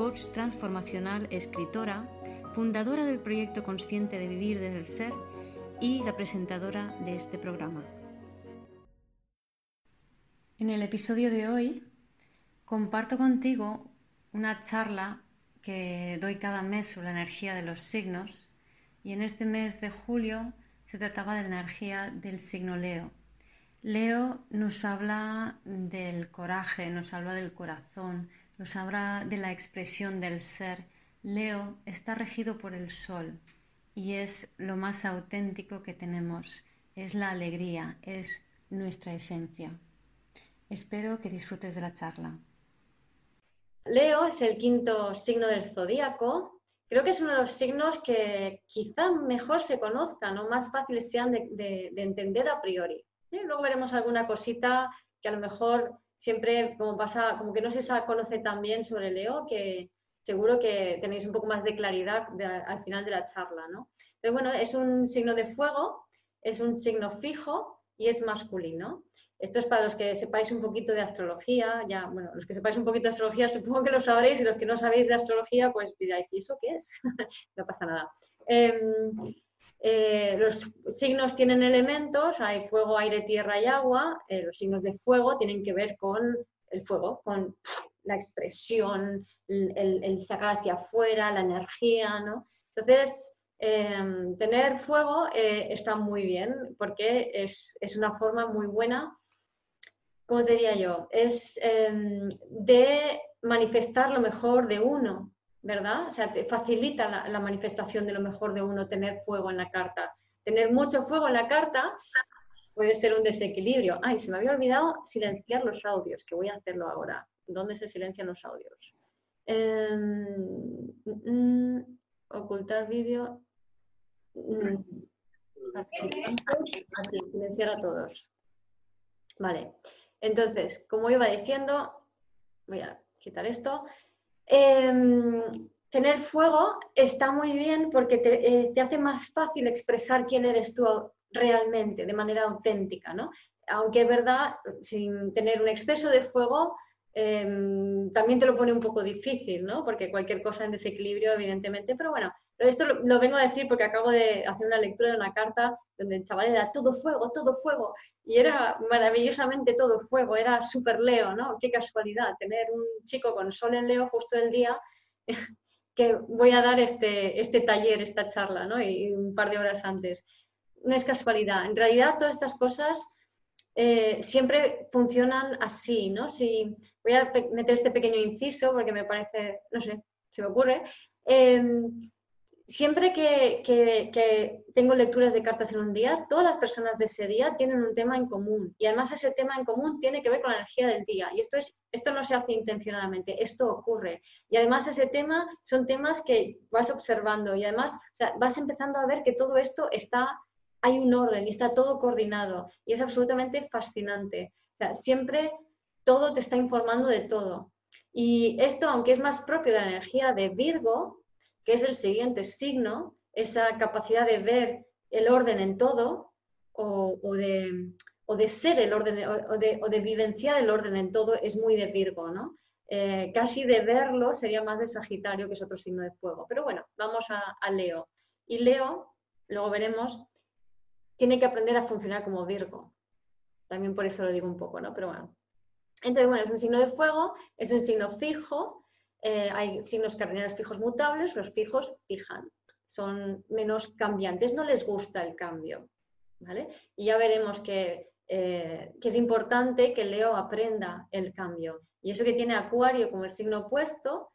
coach transformacional, escritora, fundadora del proyecto Consciente de Vivir desde el Ser y la presentadora de este programa. En el episodio de hoy comparto contigo una charla que doy cada mes sobre la energía de los signos y en este mes de julio se trataba de la energía del signo Leo. Leo nos habla del coraje, nos habla del corazón, nos habla de la expresión del ser. Leo está regido por el sol y es lo más auténtico que tenemos, es la alegría, es nuestra esencia. Espero que disfrutes de la charla. Leo es el quinto signo del zodíaco. Creo que es uno de los signos que quizá mejor se conozcan o más fáciles sean de, entender a priori. Luego veremos alguna cosita que a lo mejor siempre como pasa, como que no se conoce tan bien sobre Leo, que seguro que tenéis un poco más de claridad al final de la charla, ¿no? Pero bueno, es un signo de fuego, es un signo fijo y es masculino. Esto es para los que sepáis un poquito de astrología, ya, bueno, los que sepáis un poquito de astrología supongo que lo sabréis y los que no sabéis de astrología pues diráis, ¿y eso qué es? no pasa nada. Em, eh, los signos tienen elementos, hay fuego, aire, tierra y agua. Eh, los signos de fuego tienen que ver con el fuego, con la expresión, el, sacar hacia afuera, la energía, ¿no? Entonces, em, tener fuego eh, está muy bien porque es, es, una forma muy buena, ¿cómo diría yo? Es em, de manifestar lo mejor de uno, ¿verdad? O sea, te facilita la, manifestación de lo mejor de uno tener fuego en la carta. Tener mucho fuego en la carta puede ser un desequilibrio. Ay, se me había olvidado silenciar los audios, que voy a hacerlo ahora. ¿Dónde se silencian los audios? Em, mm, ocultar vídeo. Mm, silenciar a todos. Vale. Entonces, como iba diciendo, voy a quitar esto. Em, tener fuego está muy bien porque eh, te, hace más fácil expresar quién eres tú realmente, de manera auténtica, ¿no? Aunque es verdad, sin tener un exceso de fuego, em, también te lo pone un poco difícil, ¿no? Porque cualquier cosa en desequilibrio, evidentemente, pero bueno, esto lo, vengo a decir porque acabo de hacer una lectura de una carta donde el chaval era todo fuego, todo fuego, y era maravillosamente todo fuego, era súper Leo, ¿no? Qué casualidad tener un chico con sol en Leo justo el día que voy a dar este, este taller, esta charla, ¿no? Y un par de horas antes. No es casualidad. En realidad, todas estas cosas eh, siempre funcionan así, ¿no? Si voy a meter este pequeño inciso porque me parece, no sé, se me ocurre. Em, siempre que, tengo lecturas de cartas en un día, todas las personas de ese día tienen un tema en común. Y además ese tema en común tiene que ver con la energía del día. Y esto, es, esto no se hace intencionadamente, esto ocurre. Y además ese tema son temas que vas observando y además vas empezando a ver que todo esto está, hay un orden y está todo coordinado. Y es absolutamente fascinante. siempre todo te está informando de todo. Y esto, aunque es más propio de la energía de Virgo, que es el siguiente signo, esa capacidad de ver el orden en todo o, de, ser el orden o de, vivenciar el orden en todo es muy de Virgo, ¿no? Eh, casi de verlo sería más de Sagitario, que es otro signo de fuego. Pero bueno, vamos a, a Leo. Y Leo, luego veremos, tiene que aprender a funcionar como Virgo. También por eso lo digo un poco, ¿no? Pero bueno. Entonces, bueno, es un signo de fuego, es un signo fijo, eh, hay signos cardinales fijos mutables, los fijos fijan, son menos cambiantes, no les gusta el cambio. ¿vale? Y ya veremos que, eh, que, es importante que Leo aprenda el cambio. Y eso que tiene Acuario como el signo opuesto,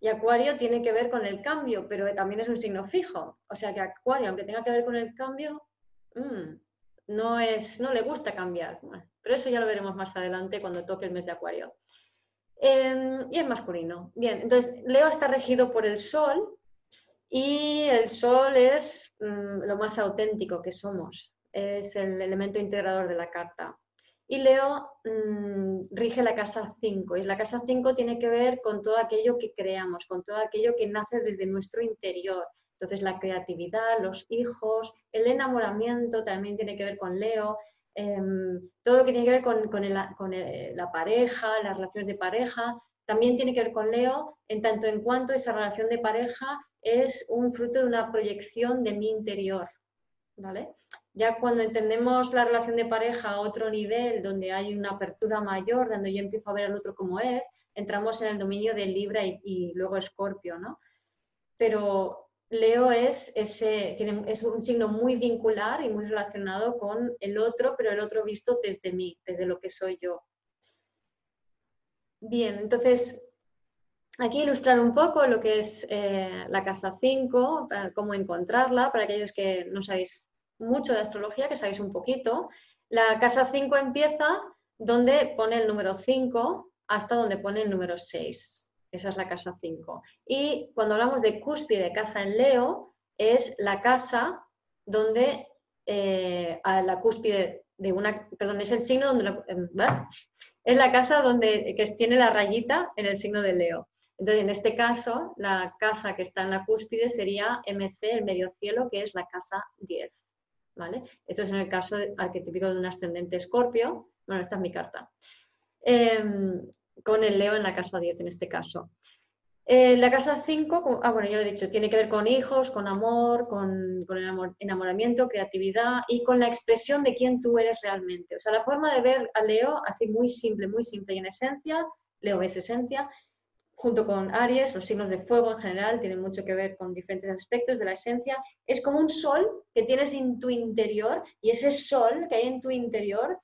y Acuario tiene que ver con el cambio, pero también es un signo fijo. O sea que Acuario, aunque tenga que ver con el cambio, mm, no, es, no le gusta cambiar. pero eso ya lo veremos más adelante cuando toque el mes de Acuario. Em, y es masculino. Bien, entonces Leo está regido por el Sol y el Sol es mm, lo más auténtico que somos, es el elemento integrador de la carta. Y Leo mm, rige la casa 5 y la casa 5 tiene que ver con todo aquello que creamos, con todo aquello que nace desde nuestro interior. Entonces la creatividad, los hijos, el enamoramiento también tiene que ver con Leo, Em, todo lo que tiene que ver con, la pareja, las relaciones de pareja, también tiene que ver con Leo, en tanto en cuanto esa relación de pareja es un fruto de una proyección de mi interior. ¿vale? Ya cuando entendemos la relación de pareja a otro nivel, donde hay una apertura mayor, donde yo empiezo a ver al otro como es, entramos en el dominio de Libra y, y luego Escorpio, ¿no? Pero Leo es, ese, es un signo muy vincular y muy relacionado con el otro, pero el otro visto desde mí, desde lo que soy yo. Bien, entonces aquí ilustrar un poco lo que es eh, la casa 5, cómo encontrarla, para aquellos que no sabéis mucho de astrología, que sabéis un poquito. La casa 5 empieza donde pone el número 5 hasta donde pone el número 6. Esa es la casa 5. Y cuando hablamos de cúspide, casa en Leo, es la casa donde eh, a la cúspide de una, perdón, es el signo donde, em, es la casa donde que tiene la rayita en el signo de Leo. Entonces, en este caso, la casa que está en la cúspide sería MC, el medio cielo, que es la casa 10. ¿vale? Esto es en el caso arquetípico de un ascendente escorpio. Bueno, esta es mi carta. Em, con el Leo en la casa 10 en este caso. Eh, la casa 5, ah, bueno, ya lo he dicho, tiene que ver con hijos, con amor, con, el enamoramiento, creatividad y con la expresión de quién tú eres realmente. O sea, la forma de ver a Leo, así muy simple, muy simple y en esencia, Leo es esencia, junto con Aries, los signos de fuego en general tienen mucho que ver con diferentes aspectos de la esencia, es como un sol que tienes en tu interior y ese sol que hay en tu interior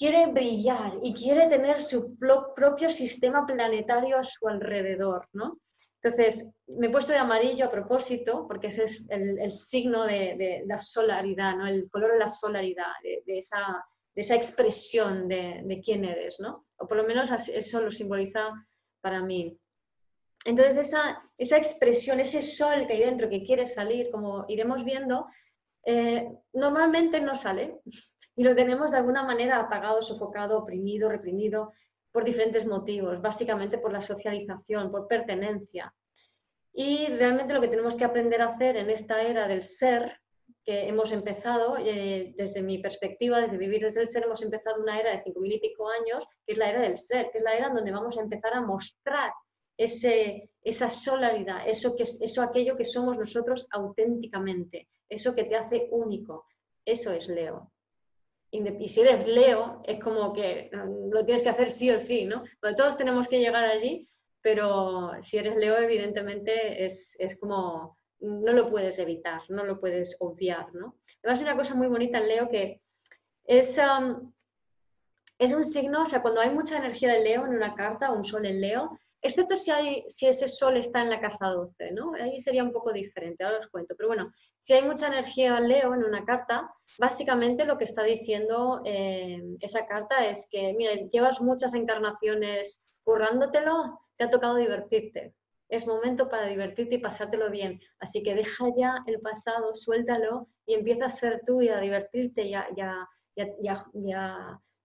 quiere brillar y quiere tener su propio sistema planetario a su alrededor, ¿no? Entonces, me he puesto de amarillo a propósito, porque ese es el, signo de, la solaridad, ¿no? El color de la solaridad, de, esa, expresión de, quién eres, ¿no? O por lo menos eso lo simboliza para mí. Entonces, esa, esa expresión, ese sol que hay dentro que quiere salir, como iremos viendo, eh, normalmente no sale y lo tenemos de alguna manera apagado, sofocado, oprimido, reprimido por diferentes motivos, básicamente por la socialización, por pertenencia. Y realmente lo que tenemos que aprender a hacer en esta era del ser, que hemos empezado, eh, desde mi perspectiva, desde vivir desde el ser, hemos empezado una era de cinco mil y pico años, que es la era del ser, que es la era donde vamos a empezar a mostrar ese, esa solaridad, eso, que, eso aquello que somos nosotros auténticamente, eso que te hace único. Eso es Leo. Y si eres Leo, es como que mm, lo tienes que hacer sí o sí, ¿no? todos tenemos que llegar allí, pero si eres Leo, evidentemente es, como, no lo puedes evitar, no lo puedes obviar, ¿no? Además, una cosa muy bonita en Leo que es, es un signo, o sea, cuando hay mucha energía de Leo en una carta, un sol en Leo, excepto si, hay, ese sol está en la casa 12, ¿no? Ahí sería un poco diferente, ahora os cuento. Pero bueno, si hay mucha energía Leo en una carta, básicamente lo que está diciendo eh, esa carta es que, mira, llevas muchas encarnaciones currándotelo, te ha tocado divertirte. Es momento para divertirte y pasártelo bien. Así que deja ya el pasado, suéltalo y empieza a ser tú y a divertirte y a, y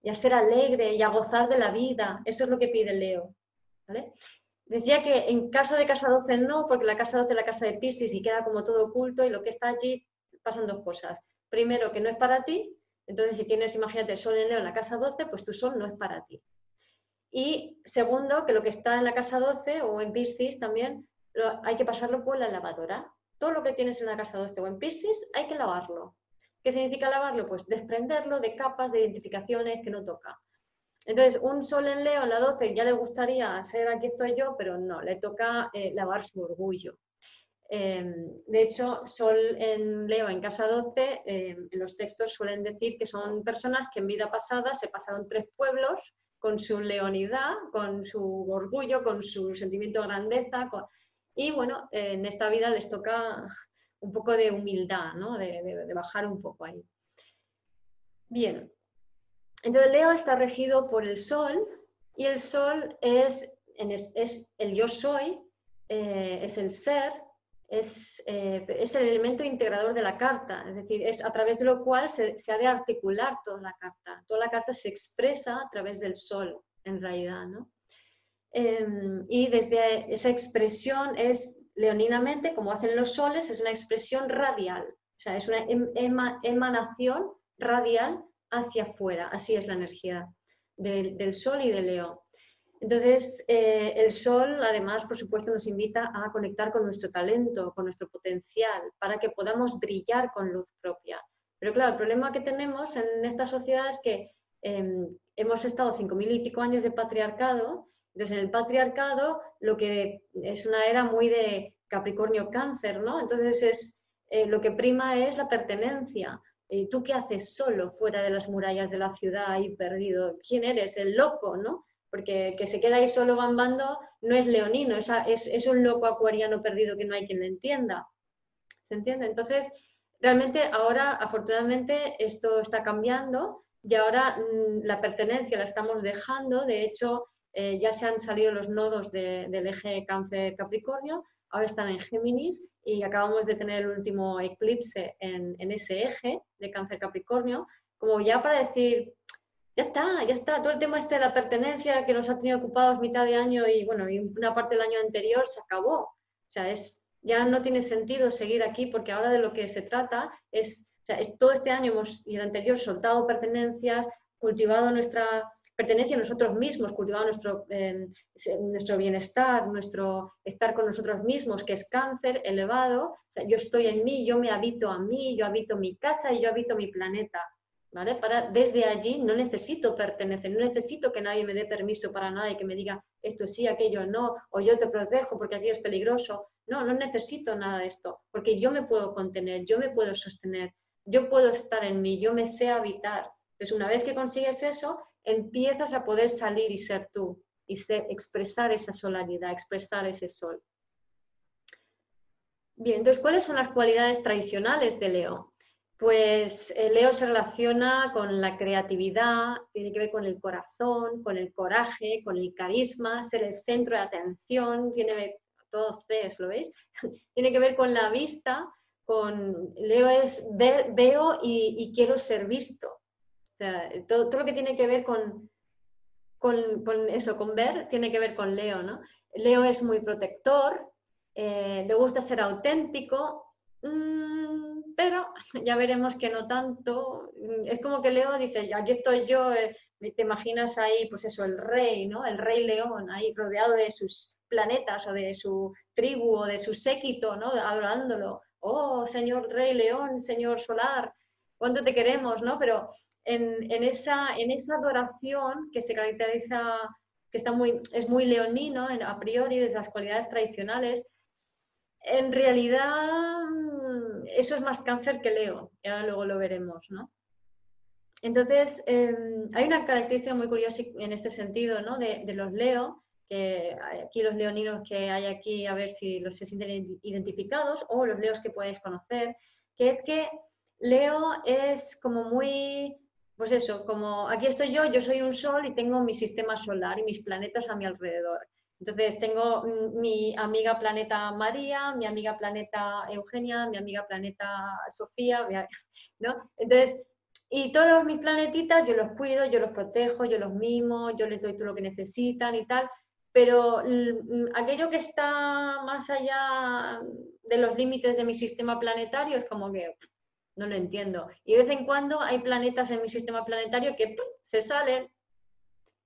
a ser alegre y a gozar de la vida. Eso es lo que pide Leo. Decía que en caso de casa 12 no, porque la casa 12 es la casa de Piscis y queda como todo oculto y lo que está allí pasan dos cosas. Primero, que no es para ti, entonces si tienes, imagínate, el sol en en la casa 12, pues tu sol no es para ti. Y segundo, que lo que está en la casa 12 o en Piscis también hay que pasarlo por la lavadora. Todo lo que tienes en la casa 12 o en Piscis hay que lavarlo. ¿Qué significa lavarlo? Pues desprenderlo de capas de identificaciones que no toca. Entonces, un sol en Leo en la 12 ya le gustaría ser aquí estoy yo, pero no, le toca eh, lavar su orgullo. Em, de hecho, sol en Leo en casa 12, em, en los textos suelen decir que son personas que en vida pasada se pasaron tres pueblos con su leonidad, con su orgullo, con su sentimiento de grandeza. Y bueno, en esta vida les toca un poco de humildad, ¿no? de bajar un poco ahí. Bien, entonces Leo está regido por el Sol, y el sol es, el yo soy, eh, es el ser, es, eh, es, el elemento integrador de la carta, es decir, es a través de lo cual se, ha de articular toda la carta. Toda la carta se expresa a través del sol, en realidad, ¿no? Em, y desde esa expresión es, leoninamente, como hacen los soles, es una expresión radial, o sea, es una em, emanación radial hacia afuera, así es la energía del, del sol y del león. Entonces, eh, el sol, además, por supuesto, nos invita a conectar con nuestro talento, con nuestro potencial, para que podamos brillar con luz propia. Pero claro, el problema que tenemos en esta sociedad es que em, hemos estado cinco mil y pico años de patriarcado. Entonces, en el patriarcado, lo que es una era muy de Capricornio-Cáncer, ¿no? Entonces, es, eh, lo que prima es la pertenencia. Eh, ¿Tú qué haces solo fuera de las murallas de la ciudad ahí perdido? ¿Quién eres? El loco, ¿no? porque que se queda ahí solo bambando no es leonino, es, es, un loco acuariano perdido que no hay quien le entienda. ¿Se entiende? Entonces, realmente ahora, afortunadamente, esto está cambiando y ahora mm, la pertenencia la estamos dejando. De hecho, eh, ya se han salido los nodos del eje cáncer-capricornio, ahora están en Géminis y acabamos de tener el último eclipse en, en ese eje de cáncer-capricornio, como ya para decir, ya está, ya está. Todo el tema este de la pertenencia que nos ha tenido ocupados mitad de año y bueno, y una parte del año anterior se acabó. O sea, es, ya no tiene sentido seguir aquí porque ahora de lo que se trata es, o sea, es todo este año hemos, y el anterior soltado pertenencias, cultivado nuestra pertenencia a nosotros mismos, cultivado nuestro, eh, nuestro bienestar, nuestro estar con nosotros mismos, que es cáncer elevado. O sea, yo estoy en mí, yo me habito a mí, yo habito mi casa y yo habito mi planeta. Para, desde allí no necesito pertenecer, no necesito que nadie me dé permiso para nada y que me diga esto sí, aquello no, o yo te protejo porque aquello es peligroso. No, no necesito nada de esto, porque yo me puedo contener, yo me puedo sostener, yo puedo estar en mí, yo me sé habitar. Entonces, una vez que consigues eso, empiezas a poder salir y ser tú, y expresar esa solaridad, expresar ese sol. Bien, entonces, ¿cuáles son las cualidades tradicionales de Leo? Pues eh, Leo se relaciona con la creatividad, tiene que ver con el corazón, con el coraje, con el carisma, ser el centro de atención, tiene todo C, ¿lo veis? tiene que ver con la vista, con Leo es veo y, quiero ser visto. Todo, lo que tiene que ver con, con, eso, con ver, tiene que ver con Leo, ¿no? Leo es muy protector, eh, le gusta ser auténtico. Mm, pero ya veremos que no tanto. Es como que Leo dice, aquí estoy yo, eh, te imaginas ahí, pues eso, el rey, ¿no? El rey león, ahí rodeado de sus planetas o de su tribu o de su séquito, ¿no? Adorándolo. Oh, señor rey león, señor solar, cuánto te queremos, ¿no? Pero en, esa, en esa adoración que se caracteriza, que está muy, es muy leonino a priori, desde las cualidades tradicionales, en realidad eso es más cáncer que Leo, y ahora luego lo veremos, ¿no? Entonces, em, hay una característica muy curiosa en este sentido, ¿no? De, los Leo, que aquí los leoninos que hay aquí, a ver si los se sienten identificados, o los Leos que podéis conocer, que es que Leo es como muy, pues eso, como aquí estoy yo, yo soy un sol y tengo mi sistema solar y mis planetas a mi alrededor. Entonces tengo mi amiga planeta María, mi amiga planeta Eugenia, mi amiga planeta Sofía, ¿no? Entonces, y todos mis planetitas yo los cuido, yo los protejo, yo los mimo, yo les doy todo lo que necesitan y tal, pero aquello que está más allá de los límites de mi sistema planetario es como que no lo entiendo. Y de vez en cuando hay planetas en mi sistema planetario que se salen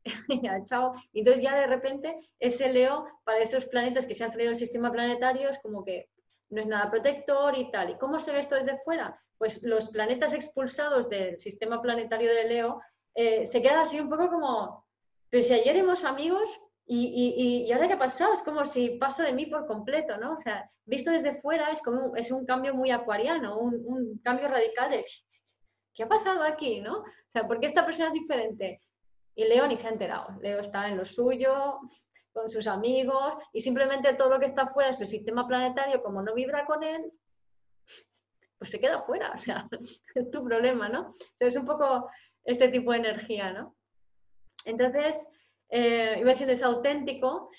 ya, chao. Y entonces ya de repente ese Leo para esos planetas que se han salido del sistema planetario es como que no es nada protector y tal. ¿Y cómo se ve esto desde fuera? Pues los planetas expulsados del sistema planetario de Leo eh, se quedan así un poco como, pero si ayer éramos amigos y, y, ahora qué ha pasado, es como si pasa de mí por completo, ¿no? O sea, visto desde fuera es como es un cambio muy acuariano, un, un cambio radical de ¿qué ha pasado aquí, no? O sea, ¿por qué esta persona es diferente? Y Leo ni se ha enterado. Leo está en lo suyo, con sus amigos, y simplemente todo lo que está fuera de su sistema planetario, como no vibra con él, pues se queda fuera. O sea, es tu problema, ¿no? Entonces, un poco este tipo de energía, ¿no? Entonces, eh, iba diciendo es auténtico,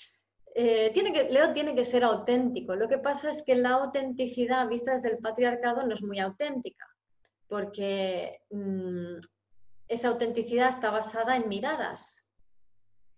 eh, tiene que, Leo tiene que ser auténtico. Lo que pasa es que la autenticidad vista desde el patriarcado no es muy auténtica, porque mm, esa autenticidad está basada en miradas.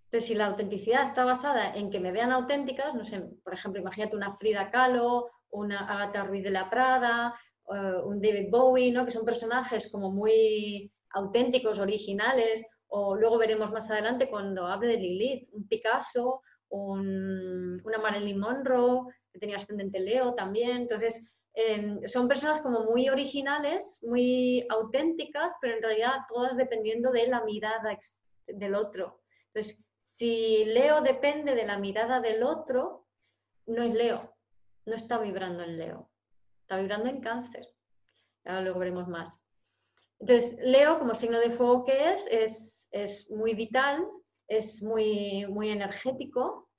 Entonces, si la autenticidad está basada en que me vean auténticas, no sé, por ejemplo, imagínate una Frida Kahlo, una Agatha Ruiz de la Prada, eh, un David Bowie, ¿no? que son personajes como muy auténticos, originales, o luego veremos más adelante cuando hable de Lilith, un Picasso, una Marilyn Monroe, que tenía ascendente Leo también. Entonces, em, son personas como muy originales, muy auténticas, pero en realidad todas dependiendo de la mirada del otro. Entonces, si Leo depende de la mirada del otro, no es Leo, no está vibrando en Leo, está vibrando en cáncer. Ahora luego veremos más. Entonces, Leo, como signo de fuego que es, es, es muy vital, es muy, muy energético,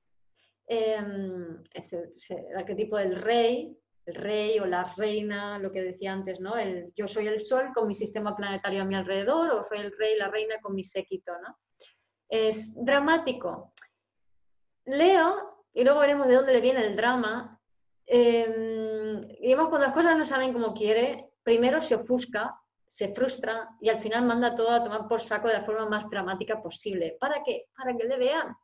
em, es el, arquetipo del rey, el rey o la reina, lo que decía antes, ¿no? El, yo soy el sol con mi sistema planetario a mi alrededor o soy el rey, la reina con mi séquito, ¿no? Es dramático. Leo, y luego veremos de dónde le viene el drama, eh, digamos, cuando las cosas no salen como quiere, primero se ofusca se frustra y al final manda todo a tomar por saco de la forma más dramática posible. ¿Para qué? Para que le vean.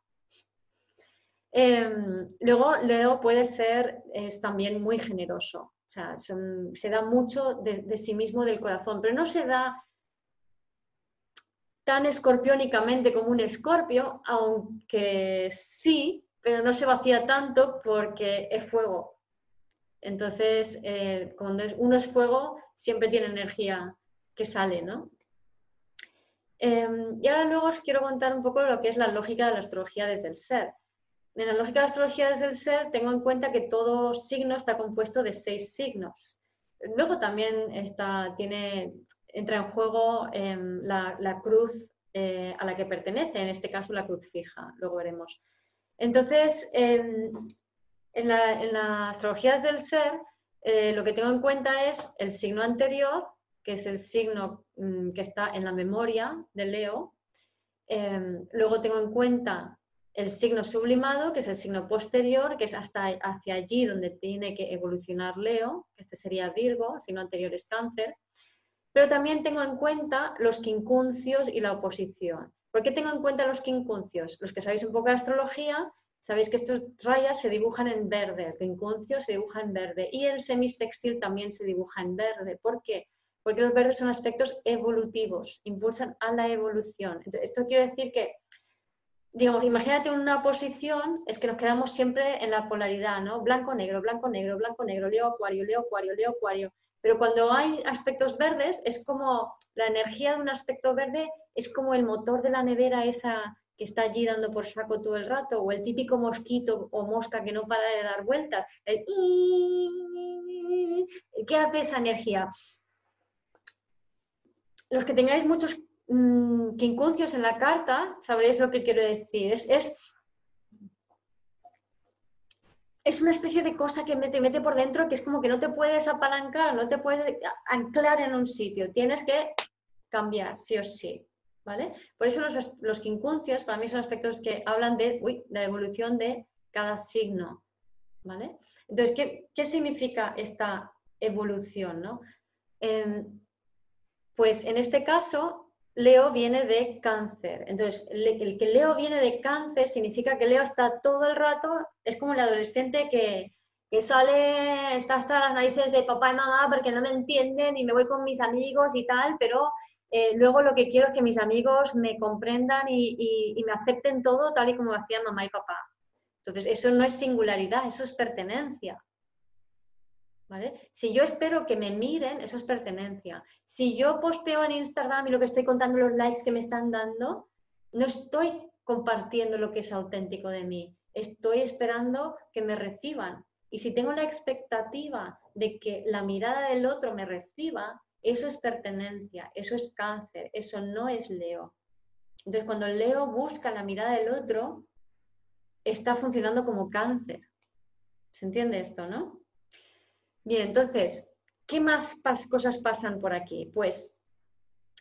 Em, luego, Leo puede ser, es también muy generoso, o sea, se da mucho de, sí mismo del corazón, pero no se da tan escorpiónicamente como un escorpio, aunque sí, pero no se vacía tanto porque es fuego. Entonces, eh, cuando uno es fuego, siempre tiene energía que sale, ¿no? Em, y ahora luego os quiero contar un poco lo que es la lógica de la astrología desde el ser. En la lógica de la astrología desde el ser tengo en cuenta que todo signo está compuesto de seis signos. Luego también está, tiene, entra en juego em, la, cruz eh, a la que pertenece, en este caso la cruz fija, luego veremos. Entonces, em, en, la, en, las astrologías del ser, eh, lo que tengo en cuenta es el signo anterior, que es el signo mm, que está en la memoria de Leo. Em, luego tengo en cuenta el signo sublimado, que es el signo posterior, que es hasta hacia allí donde tiene que evolucionar Leo, que este sería Virgo, el signo anterior es Cáncer. Pero también tengo en cuenta los quincuncios y la oposición. ¿Por qué tengo en cuenta los quincuncios? Los que sabéis un poco de astrología, sabéis que estas rayas se dibujan en verde, el quincucio se dibuja en verde y el semisextil también se dibuja en verde. ¿Por qué? Porque los verdes son aspectos evolutivos, impulsan a la evolución. esto quiere decir que, digamos, imagínate una posición, es que nos quedamos siempre en la polaridad, ¿no? Blanco-negro, blanco-negro, blanco-negro, leo-acuario, leo-acuario, leo-acuario. Pero cuando hay aspectos verdes, es como la energía de un aspecto verde, es como el motor de la nevera esa que está allí dando por saco todo el rato, o el típico mosquito o mosca que no para de dar vueltas. ¿Qué hace esa energía? Los que tengáis muchos mmm, quincuncios en la carta, sabréis lo que quiero decir. Es, es, una especie de cosa que te mete por dentro que es como que no te puedes apalancar, no te puedes anclar en un sitio. Tienes que cambiar, sí o sí. ¿Vale? Por eso los, los quincunциos para mí son aspectos que hablan de la evolución de cada signo. ¿Vale? Entonces, ¿qué, qué significa esta evolución? ¿no? Em, pues en este caso, Leo viene de cáncer. Entonces, el que Leo viene de cáncer significa que Leo está todo el rato, es como el adolescente que, sale, está hasta las narices de papá y mamá porque no me entienden y me voy con mis amigos y tal, pero eh, luego lo que quiero es que mis amigos me comprendan y, y me acepten todo tal y como hacían mamá y papá. Entonces, eso no es singularidad, eso es pertenencia. Si yo espero que me miren, eso es pertenencia. Si yo posteo en Instagram y lo que estoy contando los likes que me están dando, no estoy compartiendo lo que es auténtico de mí. Estoy esperando que me reciban. Y si tengo la expectativa de que la mirada del otro me reciba, eso es pertenencia, eso es cáncer, eso no es Leo. Entonces, cuando Leo busca la mirada del otro, está funcionando como cáncer. ¿Se entiende esto, no? Bien, entonces, ¿qué más cosas pasan por aquí? Pues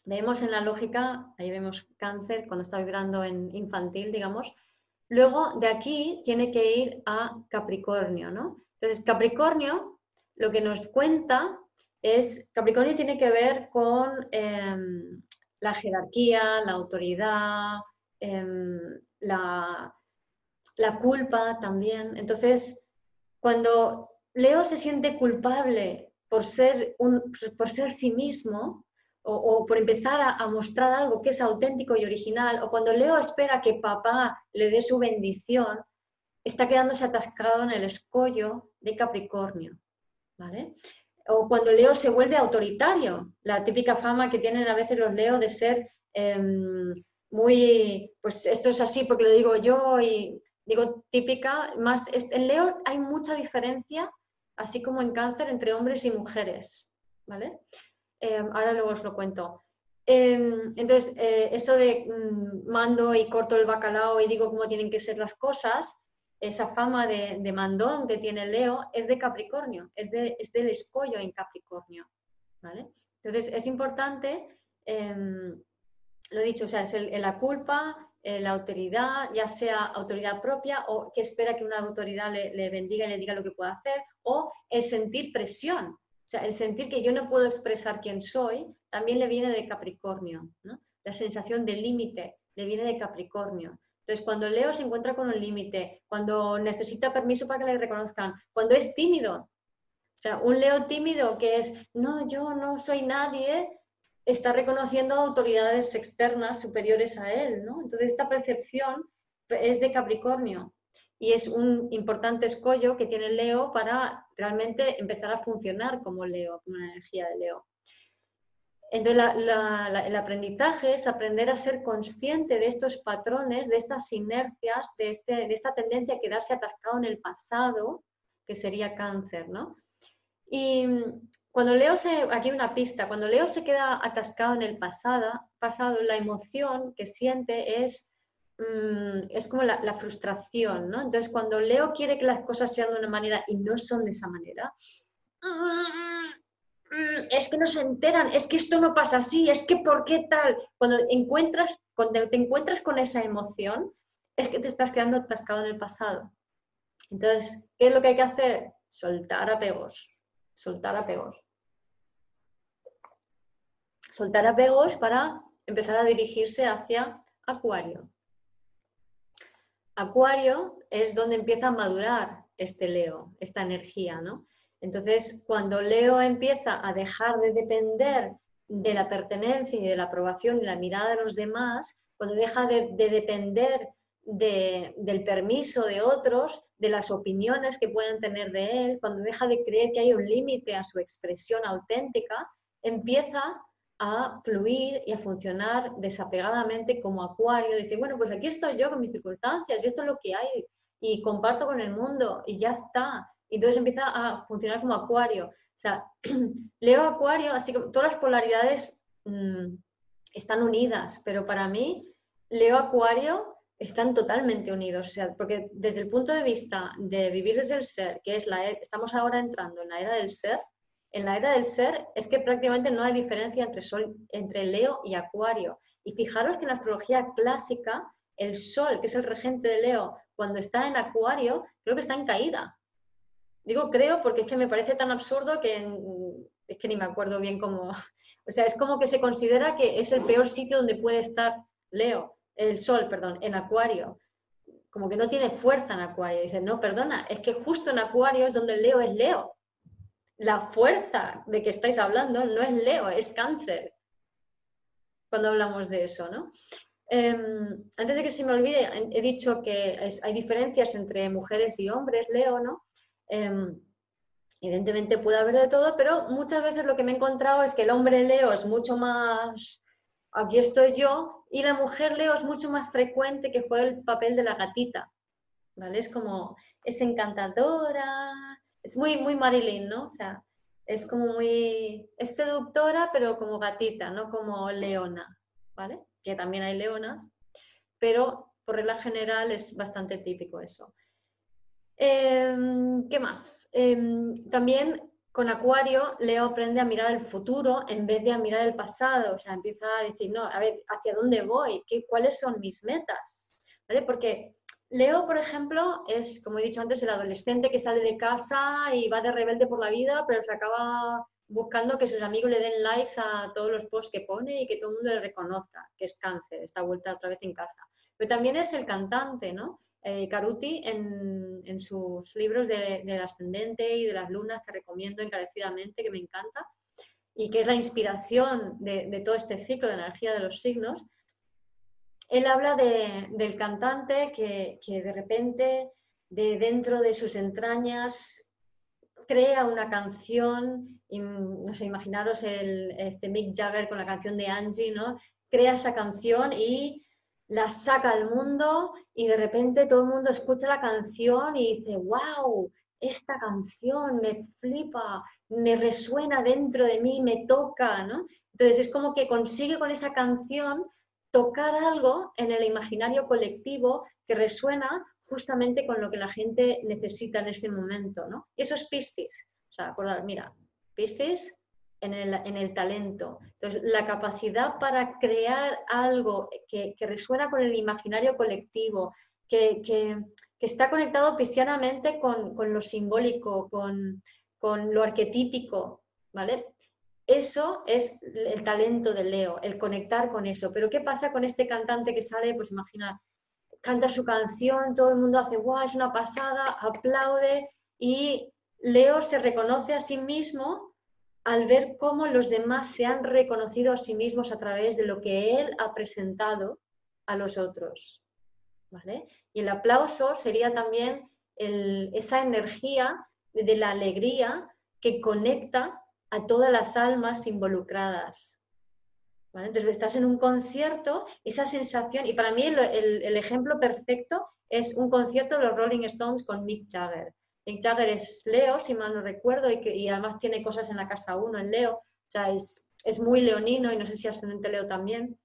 vemos en la lógica, ahí vemos cáncer cuando está vibrando en infantil, digamos. Luego de aquí tiene que ir a Capricornio, ¿no? Entonces, Capricornio lo que nos cuenta es, Capricornio tiene que ver con em, la jerarquía, la autoridad, em, la, la culpa también. Entonces, cuando Leo se siente culpable por ser, un, por ser sí mismo o, por empezar a, mostrar algo que es auténtico y original, o cuando Leo espera que papá le dé su bendición, está quedándose atascado en el escollo de Capricornio. ¿vale? O cuando Leo se vuelve autoritario, la típica fama que tienen a veces los Leo de ser em, muy, pues esto es así porque lo digo yo y digo típica, más en Leo hay mucha diferencia, así como en cáncer, entre hombres y mujeres, ¿vale? Em, ahora luego os lo cuento. Em, entonces, eh, eso de mm, mando y corto el bacalao y digo cómo tienen que ser las cosas, esa fama de, mandón que tiene Leo es de Capricornio, es, de, es del escollo en Capricornio, ¿vale? Entonces, es importante, em, lo dicho, o sea, es la culpa, eh, la autoridad, ya sea autoridad propia o que espera que una autoridad le, bendiga y le diga lo que puede hacer, o el sentir presión, o sea, el sentir que yo no puedo expresar quién soy, también le viene de Capricornio, La sensación de límite le viene de Capricornio. Entonces, cuando Leo se encuentra con un límite, cuando necesita permiso para que le reconozcan, cuando es tímido, o sea, un Leo tímido que es, no, yo no soy nadie, está reconociendo autoridades externas superiores a él, ¿no? Entonces esta percepción es de Capricornio y es un importante escollo que tiene Leo para realmente empezar a funcionar como Leo, como una energía de Leo. Entonces el aprendizaje es aprender a ser consciente de estos patrones, de estas inercias, de, este, de esta tendencia a quedarse atascado en el pasado, que sería cáncer, ¿no? Y cuando Leo se, aquí una pista, cuando Leo se queda atascado en el pasado, pasado la emoción que siente es, mm, es como la, frustración, ¿no? Entonces, cuando Leo quiere que las cosas sean de una manera y no son de esa manera, mm, es que no se enteran, es que esto no pasa así, es que por qué tal. Cuando encuentras, cuando te encuentras con esa emoción, es que te estás quedando atascado en el pasado. Entonces, ¿qué es lo que hay que hacer? Soltar apegos soltar apegos. Soltar apegos para empezar a dirigirse hacia Acuario. Acuario es donde empieza a madurar este Leo, esta energía, ¿no? Entonces, cuando Leo empieza a dejar de depender de la pertenencia y de la aprobación y la mirada de los demás, cuando deja de, de depender del permiso de otros, de las opiniones que pueden tener de él, cuando deja de creer que hay un límite a su expresión auténtica, empieza a fluir y a funcionar desapegadamente como acuario. Dice, bueno, pues aquí estoy yo con mis circunstancias y esto es lo que hay y comparto con el mundo y ya está. Y entonces empieza a funcionar como acuario. O sea, leo acuario, así que todas las polaridades mm, están unidas, pero para mí leo acuario están totalmente unidos, porque desde el punto de vista de vivir desde el ser, que es la, e, estamos ahora entrando en la era del ser, en la era del ser es que prácticamente no hay diferencia entre, sol, entre Leo y Acuario. Y fijaros que en astrología clásica, el Sol, que es el regente de Leo, cuando está en Acuario, creo que está en caída. Digo creo porque es que me parece tan absurdo que es que ni me acuerdo bien cómo. O sea, es como que se considera que es el peor sitio donde puede estar Leo el Sol, perdón, en Acuario, como que no tiene fuerza en Acuario. Dice, no, perdona, es que justo en Acuario es donde el Leo es Leo. La fuerza de que estáis hablando no es Leo, es cáncer. Cuando hablamos de eso, ¿no? Em, antes de que se me olvide, he dicho que hay diferencias entre mujeres y hombres, Leo, ¿no? Em, evidentemente puede haber de todo, pero muchas veces lo que me he encontrado es que el hombre Leo es mucho más aquí estoy yo, y la mujer Leo es mucho más frecuente que fue el papel de la gatita, ¿vale? Es como, es encantadora, es muy, muy Marilyn, ¿no? O sea, es como muy, es seductora, pero como gatita, no como leona, ¿vale? Que también hay leonas, pero por regla general es bastante típico eso. Em, ¿Qué más? Em, también con Acuario, Leo aprende a mirar el futuro en vez de a mirar el pasado. O sea, empieza a decir, no, a ver, ¿hacia dónde voy? ¿Qué, ¿Cuáles son mis metas? ¿Vale? Porque Leo, por ejemplo, es, como he dicho antes, el adolescente que sale de casa y va de rebelde por la vida, pero se acaba buscando que sus amigos le den likes a todos los posts que pone y que todo el mundo le reconozca, que es cáncer, está vuelta otra vez en casa. Pero también es el cantante, ¿no? Eh, Caruti en, sus libros de, del ascendente y de las lunas que recomiendo encarecidamente, que me encanta, y que es la inspiración de, todo este ciclo de energía de los signos, él habla del cantante que, que, de repente, de dentro de sus entrañas, crea una canción, y, no sé, imaginaros el, este Mick Jagger con la canción de Angie, ¿no? Crea esa canción y la saca al mundo y de repente todo el mundo escucha la canción y dice, wow, esta canción me flipa, me resuena dentro de mí, me toca, ¿no? Entonces es como que consigue con esa canción tocar algo en el imaginario colectivo que resuena justamente con lo que la gente necesita en ese momento, ¿no? Eso es Piscis. O sea, acordar, mira, Piscis en el, talento. Entonces, la capacidad para crear algo que, resuena con el imaginario colectivo, que, está conectado cristianamente con, lo simbólico, con, lo arquetípico, ¿vale? Eso es el talento de Leo, el conectar con eso. Pero ¿qué pasa con este cantante que sale? Pues imagina, canta su canción, todo el mundo hace, guau, es una pasada, aplaude y Leo se reconoce a sí mismo al ver cómo los demás se han reconocido a sí mismos a través de lo que él ha presentado a los otros. ¿vale? Y el aplauso sería también esa energía de la alegría que conecta a todas las almas involucradas. ¿vale? Entonces estás en un concierto, esa sensación, y para mí el ejemplo perfecto es un concierto de los Rolling Stones con Mick Jagger. Mick Jagger es Leo, si mal no recuerdo, y, que, además tiene cosas en la casa 1 en Leo, o sea, es, muy leonino y no sé si ascendente Leo también.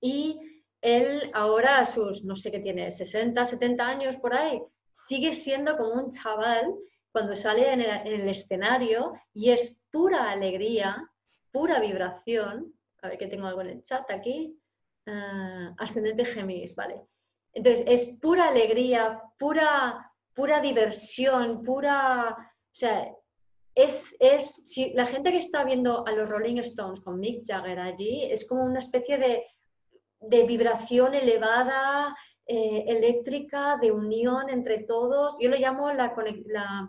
Y él ahora a sus, no sé qué tiene, 60, 70 años por ahí, sigue siendo como un chaval cuando sale en el, escenario y es pura alegría, pura vibración. A ver que tengo algo en el chat aquí. Ah, ascendente Géminis, vale. Entonces, es pura alegría, pura pura diversión, pura... O sea, es, es, si la gente que está viendo a los Rolling Stones con Mick Jagger allí, es como una especie de, de vibración elevada, eh, eléctrica, de unión entre todos. Yo lo llamo la, la,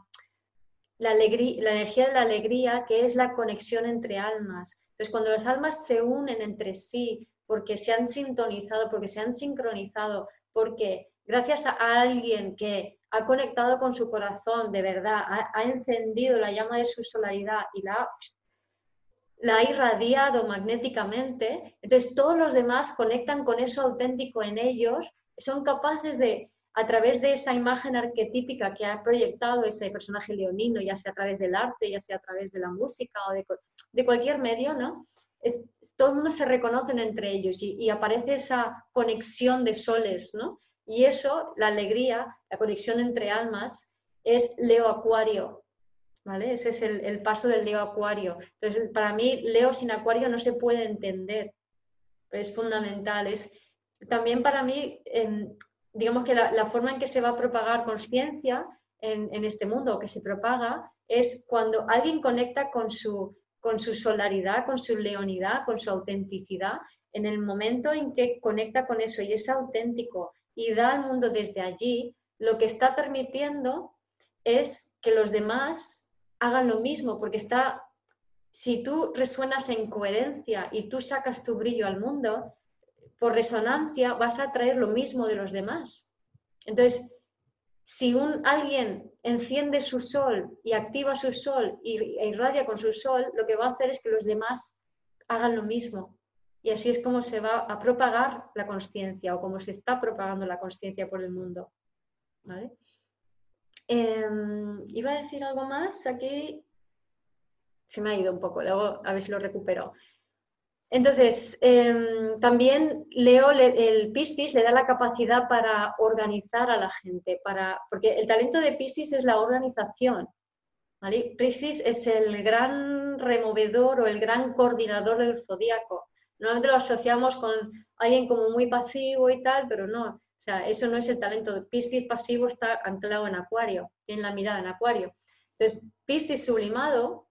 la, alegría, la energía de la alegría, que es la conexión entre almas. Entonces, cuando las almas se unen entre sí, porque se han sintonizado, porque se han sincronizado, porque gracias a alguien que ha conectado con su corazón, de verdad, ha, encendido la llama de su solaridad y la, ha irradiado magnéticamente, entonces todos los demás conectan con eso auténtico en ellos, son capaces de, a través de esa imagen arquetípica que ha proyectado ese personaje leonino, ya sea a través del arte, ya sea a través de la música o de, cualquier medio, ¿no? Es, todo el mundo se reconocen entre ellos y, y, aparece esa conexión de soles, ¿no? Y eso, la alegría, la conexión entre almas, es Leo Acuario. ¿Vale? Ese es el, paso del Leo Acuario. Entonces, para mí, Leo sin Acuario no se puede entender. Es fundamental. Es, también para mí, em, digamos que la, forma en que se va a propagar conciencia en, en, este mundo, que se propaga, es cuando alguien conecta con su, con su solaridad, con su leonidad, con su autenticidad, en el momento en que conecta con eso y es auténtico y da al mundo desde allí, lo que está permitiendo es que los demás hagan lo mismo, porque está, si tú resuenas en coherencia y tú sacas tu brillo al mundo, por resonancia vas a traer lo mismo de los demás. Entonces, si un, alguien enciende su sol y activa su sol y, e irradia con su sol, lo que va a hacer es que los demás hagan lo mismo. Y así es como se va a propagar la conciencia o como se está propagando la conciencia por el mundo. Em, iba a decir algo más aquí. Se me ha ido un poco, luego a ver si lo recupero. Entonces, em, también Leo, el Piscis le da la capacidad para organizar a la gente, para, porque el talento de Piscis es la organización. ¿vale? Piscis es el gran removedor o el gran coordinador del zodíaco. Normalmente lo asociamos con alguien como muy pasivo y tal, pero no. O sea, eso no es el talento. Piscis pasivo está anclado en acuario, tiene la mirada en acuario. Entonces, Piscis sublimado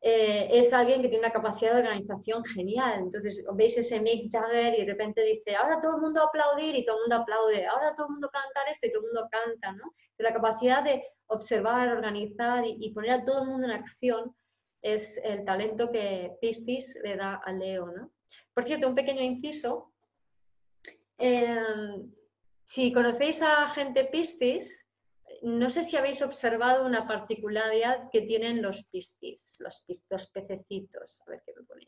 eh, es alguien que tiene una capacidad de organización genial. Entonces, veis ese Mick Jagger y de repente dice, ahora todo el mundo aplaudir y todo el mundo aplaude, ahora todo el mundo cantar esto y todo el mundo canta, ¿no? la capacidad de observar, organizar y, poner a todo el mundo en acción es el talento que Piscis le da a Leo, ¿no? Por cierto, un pequeño inciso. Em, si conocéis a gente Piscis, no sé si habéis observado una particularidad que tienen los pistis, los, pececitos. A ver qué me pone.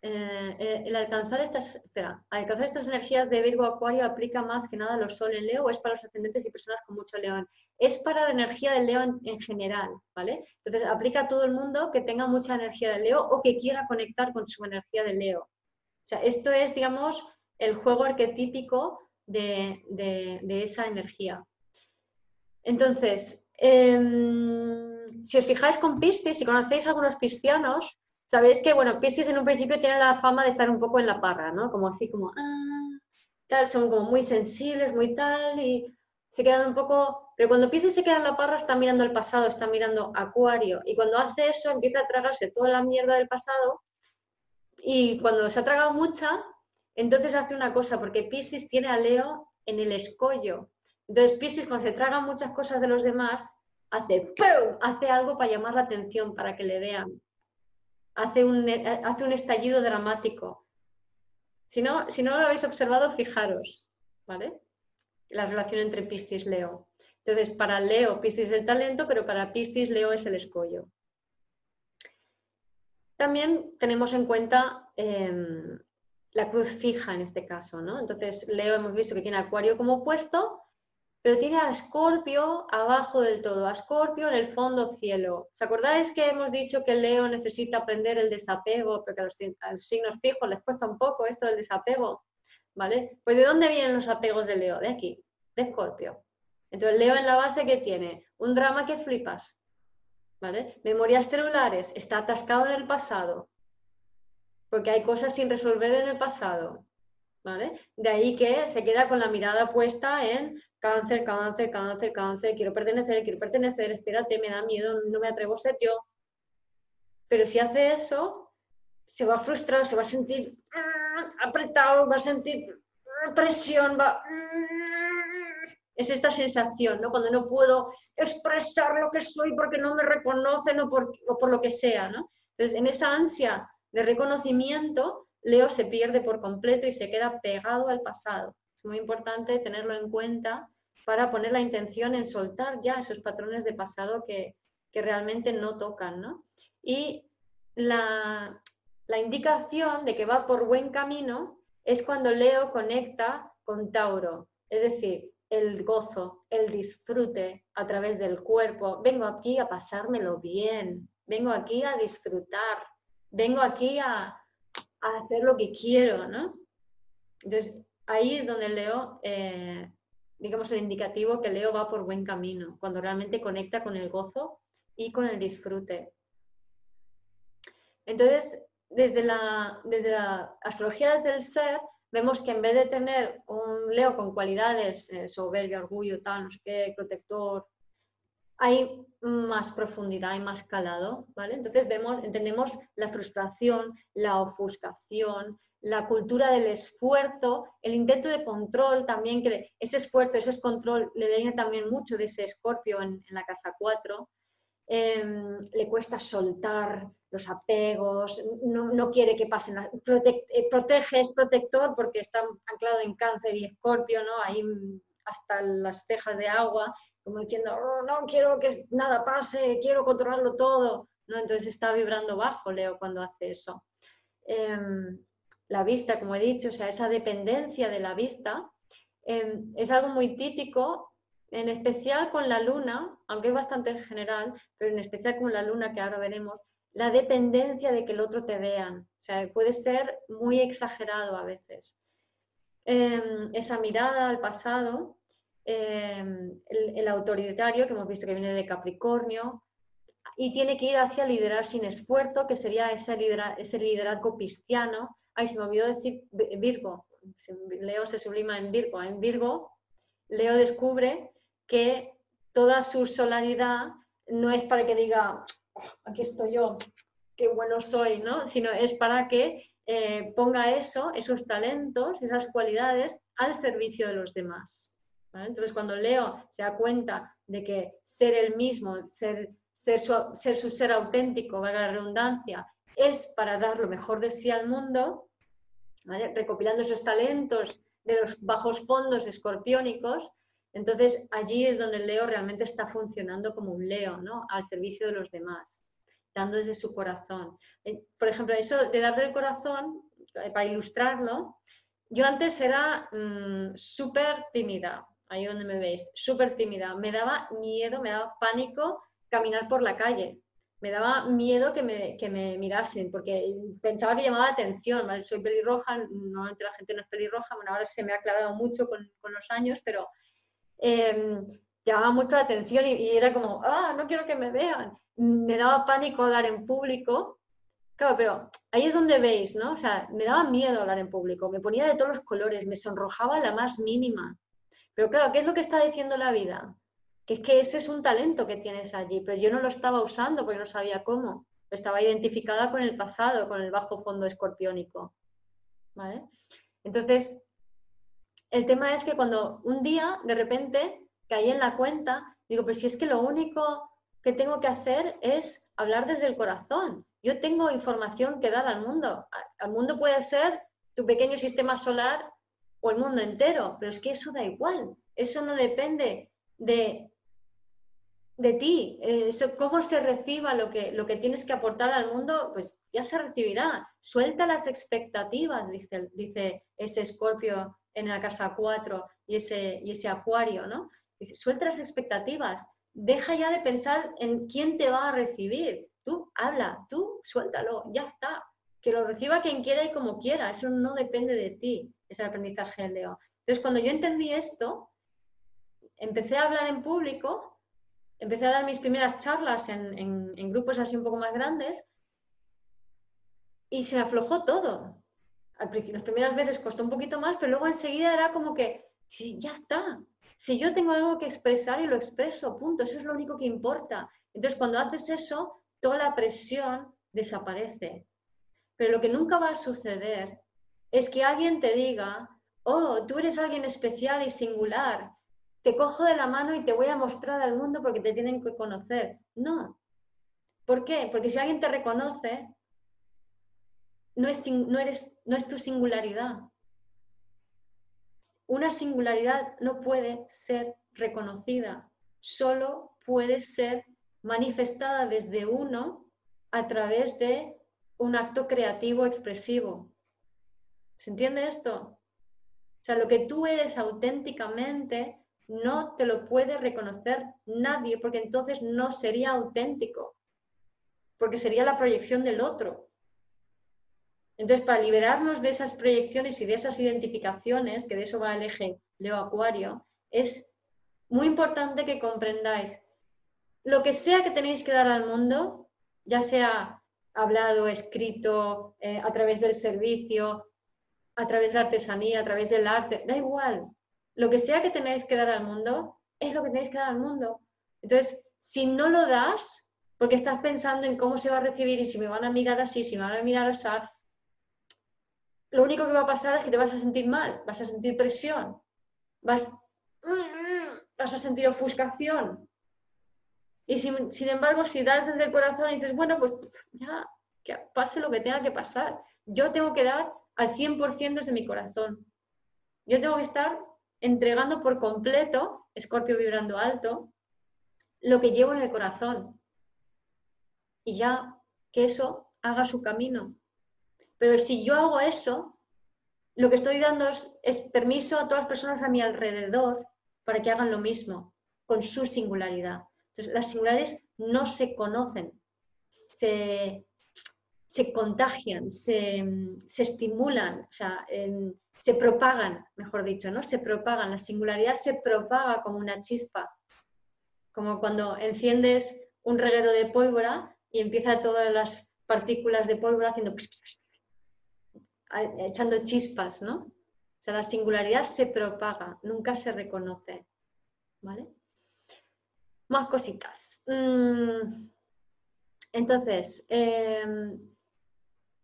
Eh, eh, el alcanzar estas, espera, alcanzar estas energías de Virgo Acuario aplica más que nada los Sol en Leo o es para los ascendentes y personas con mucho león. Es para la energía del Leo en, general, ¿vale? Entonces aplica a todo el mundo que tenga mucha energía de Leo o que quiera conectar con su energía de Leo. Sea, esto es, digamos, el juego arquetípico de esa energía. Entonces, em, si os fijáis con Piscis, si conocéis a algunos cristianos, sabéis que, bueno, Piscis en un principio tiene la fama de estar un poco en la parra, ¿no? Como así, como, ah, tal, son como muy sensibles, muy tal, y se quedan un poco... Pero cuando Piscis se queda en la parra, está mirando el pasado, está mirando Acuario, y cuando hace eso, empieza a tragarse toda la mierda del pasado, y cuando se ha tragado mucha, entonces hace una cosa, porque Piscis tiene a Leo en el escollo, entonces, Piscis, cuando se traga muchas cosas de los demás, hace hace algo para llamar la atención, para que le vean. Hace un, hace un estallido dramático. Si no, si no lo habéis observado, fijaros, ¿vale? La relación entre Piscis y Leo. Entonces, para Leo, Piscis es el talento, pero para Piscis, Leo es el escollo. También tenemos en cuenta em, la cruz fija en este caso, ¿no? Entonces, Leo hemos visto que tiene Acuario como opuesto, pero tiene a Escorpio abajo del todo, a Escorpio en el fondo cielo. ¿Os acordáis que hemos dicho que Leo necesita aprender el desapego, porque a los, signos fijos les cuesta un poco esto del desapego? ¿Vale? Pues ¿de dónde vienen los apegos de Leo? De aquí, de Escorpio. Entonces Leo en la base que tiene un drama que flipas, ¿vale? Memorias celulares, está atascado en el pasado, porque hay cosas sin resolver en el pasado, ¿vale? De ahí que se queda con la mirada puesta en cáncer, cáncer, cáncer, cáncer, quiero pertenecer, quiero pertenecer, espérate, me da miedo, no me atrevo a ser yo. Pero si hace eso, se va a frustrar, se va a sentir mm, apretado, va a sentir mm, presión, va... Es esta sensación, ¿no? Cuando no puedo expresar lo que soy porque no me reconocen o por, o por lo que sea, ¿no? Entonces, en esa ansia de reconocimiento, Leo se pierde por completo y se queda pegado al pasado. Es muy importante tenerlo en cuenta para poner la intención en soltar ya esos patrones de pasado que, realmente no tocan. ¿no? Y la, la indicación de que va por buen camino es cuando Leo conecta con Tauro, es decir, el gozo, el disfrute a través del cuerpo. Vengo aquí a pasármelo bien, vengo aquí a disfrutar, vengo aquí a, hacer lo que quiero, ¿no? Entonces, ahí es donde Leo, eh, digamos, el indicativo que Leo va por buen camino, cuando realmente conecta con el gozo y con el disfrute. Entonces, desde la, desde la astrología, desde el ser, vemos que en vez de tener un Leo con cualidades, eh, soberbio, orgullo, tal, no sé qué, protector, hay más profundidad y más calado, ¿vale? Entonces vemos, entendemos la frustración, la ofuscación, la cultura del esfuerzo, el intento de control también, que ese esfuerzo, ese control le viene también mucho de ese escorpio en, la casa 4. Em, le cuesta soltar los apegos, no, quiere que pasen, eh, protege, es protector porque está anclado en cáncer y escorpio, ¿no? Ahí hasta las cejas de agua, como diciendo, oh, no quiero que nada pase, quiero controlarlo todo, ¿no? Entonces está vibrando bajo Leo cuando hace eso. Em, la vista, como he dicho, o sea, esa dependencia de la vista, em, es algo muy típico, en especial con la luna, aunque es bastante general, pero en especial con la luna que ahora veremos, la dependencia de que el otro te vean. O sea, puede ser muy exagerado a veces. Em, esa mirada al pasado, em, el, el, autoritario que hemos visto que viene de Capricornio, y tiene que ir hacia liderar sin esfuerzo, que sería ese, ese liderazgo cristiano. Ay, se me olvidó decir Virgo. Leo se sublima en Virgo. En Virgo, Leo descubre que toda su solaridad no es para que diga, oh, aquí estoy yo, qué bueno soy, ¿no? Sino es para que eh, ponga eso, esos talentos, esas cualidades al servicio de los demás. Entonces, cuando Leo se da cuenta de que ser el mismo, ser, ser, su, ser ser auténtico, valga la redundancia, es para dar lo mejor de sí al mundo, recopilando esos talentos de los bajos fondos escorpiónicos, entonces allí es donde el Leo realmente está funcionando como un Leo, ¿no? Al servicio de los demás, dando desde su corazón. Por ejemplo, eso de darle el corazón, eh, para ilustrarlo, yo antes era mm, súper tímida, ahí donde me veis, súper tímida. Me daba miedo, me daba pánico caminar por la calle. Me daba miedo que me, que me mirasen, porque pensaba que llamaba la atención. Soy pelirroja, normalmente la gente no es pelirroja, bueno, ahora se me ha aclarado mucho con, con los años, pero eh, llamaba mucho la atención y, y, era como, ah, no quiero que me vean. Me daba pánico hablar en público. Claro, pero ahí es donde veis, ¿no? O sea, me daba miedo hablar en público, me ponía de todos los colores, me sonrojaba la más mínima. Pero claro, ¿qué es lo que está diciendo la vida? Que es que ese es un talento que tienes allí, pero yo no lo estaba usando porque no sabía cómo. Estaba identificada con el pasado, con el bajo fondo escorpiónico. ¿Vale? Entonces, el tema es que cuando un día de repente caí en la cuenta, digo, pero si es que lo único que tengo que hacer es hablar desde el corazón. Yo tengo información que dar al mundo. Al mundo puede ser tu pequeño sistema solar o el mundo entero, pero es que eso da igual, eso no depende de, de ti, eso, cómo se reciba lo que, lo que tienes que aportar al mundo, pues ya se recibirá. Suelta las expectativas, dice, dice ese escorpio en la casa 4 y ese, y ese acuario, ¿no? Suelta las expectativas, deja ya de pensar en quién te va a recibir. Tú habla, tú suéltalo, ya está. Que lo reciba quien quiera y como quiera, eso no depende de ti es aprendizaje de Leo. Entonces, cuando yo entendí esto, empecé a hablar en público, empecé a dar mis primeras charlas en, grupos así un poco más grandes y se aflojó todo. Las primeras veces costó un poquito más, pero luego enseguida era como que, sí, ya está. Si yo tengo algo que expresar y lo expreso, punto, eso es lo único que importa. Entonces, cuando haces eso, toda la presión desaparece. Pero lo que nunca va a suceder es que alguien te diga, oh, tú eres alguien especial y singular, te cojo de la mano y te voy a mostrar al mundo porque te tienen que conocer. No. ¿Por qué? Porque si alguien te reconoce, no es, tu singularidad. Una singularidad no puede ser reconocida, solo puede ser manifestada desde uno a través de un acto creativo expresivo. ¿Se entiende esto? O sea, lo que tú eres auténticamente no te lo puede reconocer nadie porque entonces no sería auténtico, porque sería la proyección del otro. Entonces, para liberarnos de esas proyecciones y de esas identificaciones, que de eso va el eje Leo Acuario, es muy importante que comprendáis lo que sea que tenéis que dar al mundo, ya sea hablado, escrito, eh, a través del servicio, a través de la artesanía, a través del arte, da igual. Lo que sea que tenéis que dar al mundo, es lo que tenéis que dar al mundo. Entonces, si no lo das, porque estás pensando en cómo se va a recibir y si me van a mirar así, si me van a mirar así, lo único que va a pasar es que te vas a sentir mal, vas a sentir presión, vas, vas a sentir ofuscación. Y sin, sin embargo, si das desde el corazón y dices, bueno, pues ya, que pase lo que tenga que pasar. Yo tengo que dar al 100% desde mi corazón. Yo tengo que estar entregando por completo, Escorpio vibrando alto, lo que llevo en el corazón. Y ya que eso haga su camino. Pero si yo hago eso, lo que estoy dando es, permiso a todas las personas a mi alrededor para que hagan lo mismo, con su singularidad. Entonces, las singulares no se conocen, se, se contagian, se, estimulan, o sea, se propagan, mejor dicho, ¿no? Se propagan, la singularidad se propaga como una chispa, como cuando enciendes un reguero de pólvora y empieza todas las partículas de pólvora haciendo echando chispas, ¿no? O sea, la singularidad se propaga, nunca se reconoce. ¿Vale? Más cositas. Mm, entonces, em,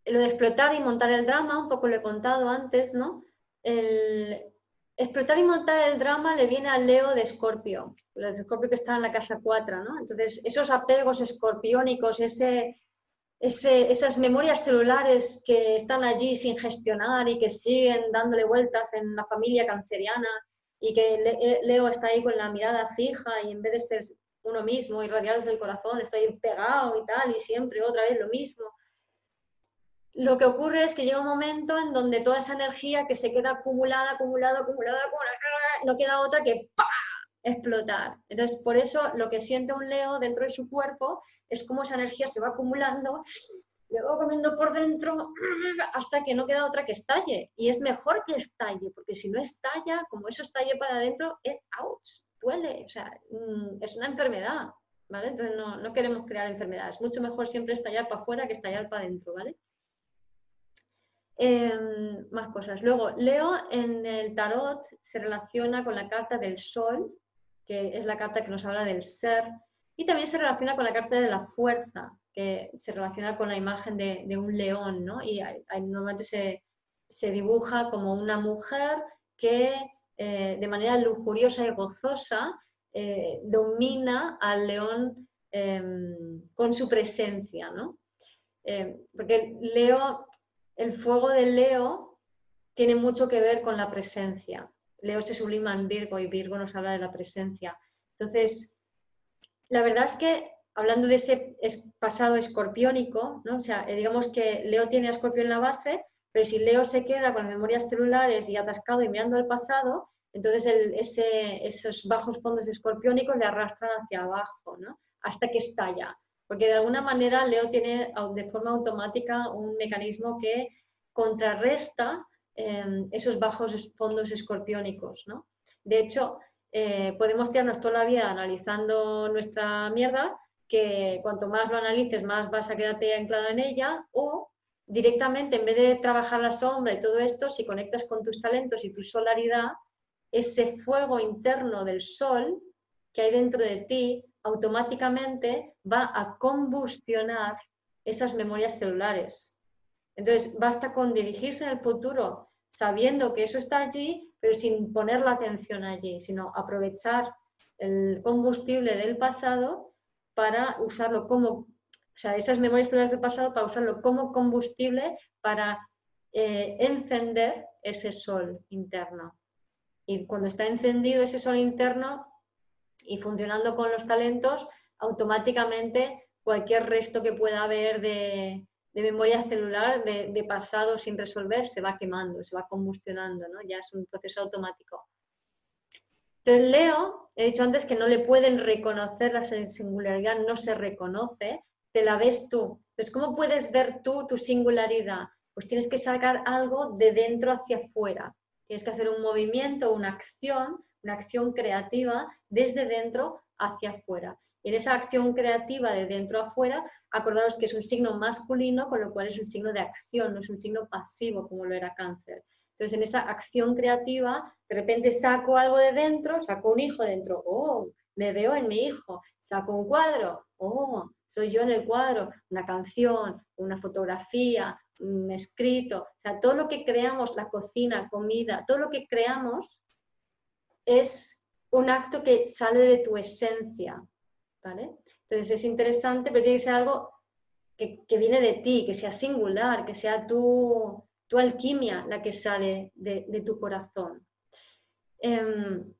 lo de explotar y montar el drama, un poco lo he contado antes, ¿no? El, explotar y montar el drama le viene al Leo de Escorpio, el Escorpio que está en la casa 4, ¿no? Entonces, esos apegos escorpiónicos, ese, esas memorias celulares que están allí sin gestionar y que siguen dándole vueltas en la familia canceriana y que eh, Leo está ahí con la mirada fija y en vez de ser uno mismo y rodeados del corazón, estoy pegado y tal y siempre otra vez lo mismo. Lo que ocurre es que llega un momento en donde toda esa energía que se queda acumulada, acumulada, acumulada, acumulada no queda otra que ¡pah! Explotar. Entonces, por eso lo que siente un Leo dentro de su cuerpo es como esa energía se va acumulando, va comiendo por dentro hasta que no queda otra que estalle. Y es mejor que estalle, porque si no estalla, como eso estalle para adentro, es ouch, duele, o sea, mm, es una enfermedad, ¿vale? Entonces no, no queremos crear enfermedades. Mucho mejor siempre estallar para afuera que estallar para adentro, ¿vale? Em, más cosas. Luego, Leo en el tarot se relaciona con la carta del sol, que es la carta que nos habla del ser, y también se relaciona con la carta de la fuerza, que se relaciona con la imagen de, un león, ¿no? Y normalmente se, dibuja como una mujer que eh, de manera lujuriosa y gozosa eh, domina al león em, con su presencia, ¿no? Em, porque Leo, el fuego del Leo tiene mucho que ver con la presencia. Leo se sublima en Virgo y Virgo nos habla de la presencia. Entonces, la verdad es que hablando de ese pasado escorpiónico, ¿no? o eh, digamos que Leo tiene a Escorpio en la base, pero si Leo se queda con memorias celulares y atascado y mirando al pasado, entonces esos bajos fondos escorpiónicos le arrastran hacia abajo, hasta que estalla. Porque de alguna manera Leo tiene de forma automática un mecanismo que contrarresta Em, esos bajos fondos escorpiónicos, ¿no? De hecho, eh, podemos tirarnos toda la vida analizando nuestra mierda, que cuanto más lo analices, más vas a quedarte anclado en ella, o directamente, en vez de trabajar la sombra y todo esto, si conectas con tus talentos y tu solaridad, ese fuego interno del sol que hay dentro de ti automáticamente va a combustionar esas memorias celulares. Entonces, basta con dirigirse en el futuro sabiendo que eso está allí, pero sin poner la atención allí, sino aprovechar el combustible del pasado para usarlo como, o sea, esas memorias del pasado para usarlo como combustible para eh, encender ese sol interno. Y cuando está encendido ese sol interno y funcionando con los talentos, automáticamente cualquier resto que pueda haber de, de memoria celular de, pasado sin resolver se va quemando, se va combustionando, ¿no? Ya es un proceso automático. Entonces, Leo, he dicho antes que no le pueden reconocer la singularidad, no se reconoce, te la ves tú. Entonces, ¿cómo puedes ver tú tu singularidad? Pues tienes que sacar algo de dentro hacia afuera. Tienes que hacer un movimiento, una acción, una acción creativa desde dentro hacia afuera. En esa acción creativa de dentro a afuera, acordaros que es un signo masculino, con lo cual es un signo de acción, no es un signo pasivo como lo era cáncer. Entonces, en esa acción creativa, de repente saco algo de dentro, saco un hijo dentro, oh, me veo en mi hijo, saco un cuadro, oh, soy yo en el cuadro, una canción, una fotografía, un escrito, o sea, todo lo que creamos, la cocina, comida, todo lo que creamos es un acto que sale de tu esencia, entonces es interesante, pero tiene que ser algo que, viene de ti, que sea singular, que sea tu, alquimia la que sale de, tu corazón. Em,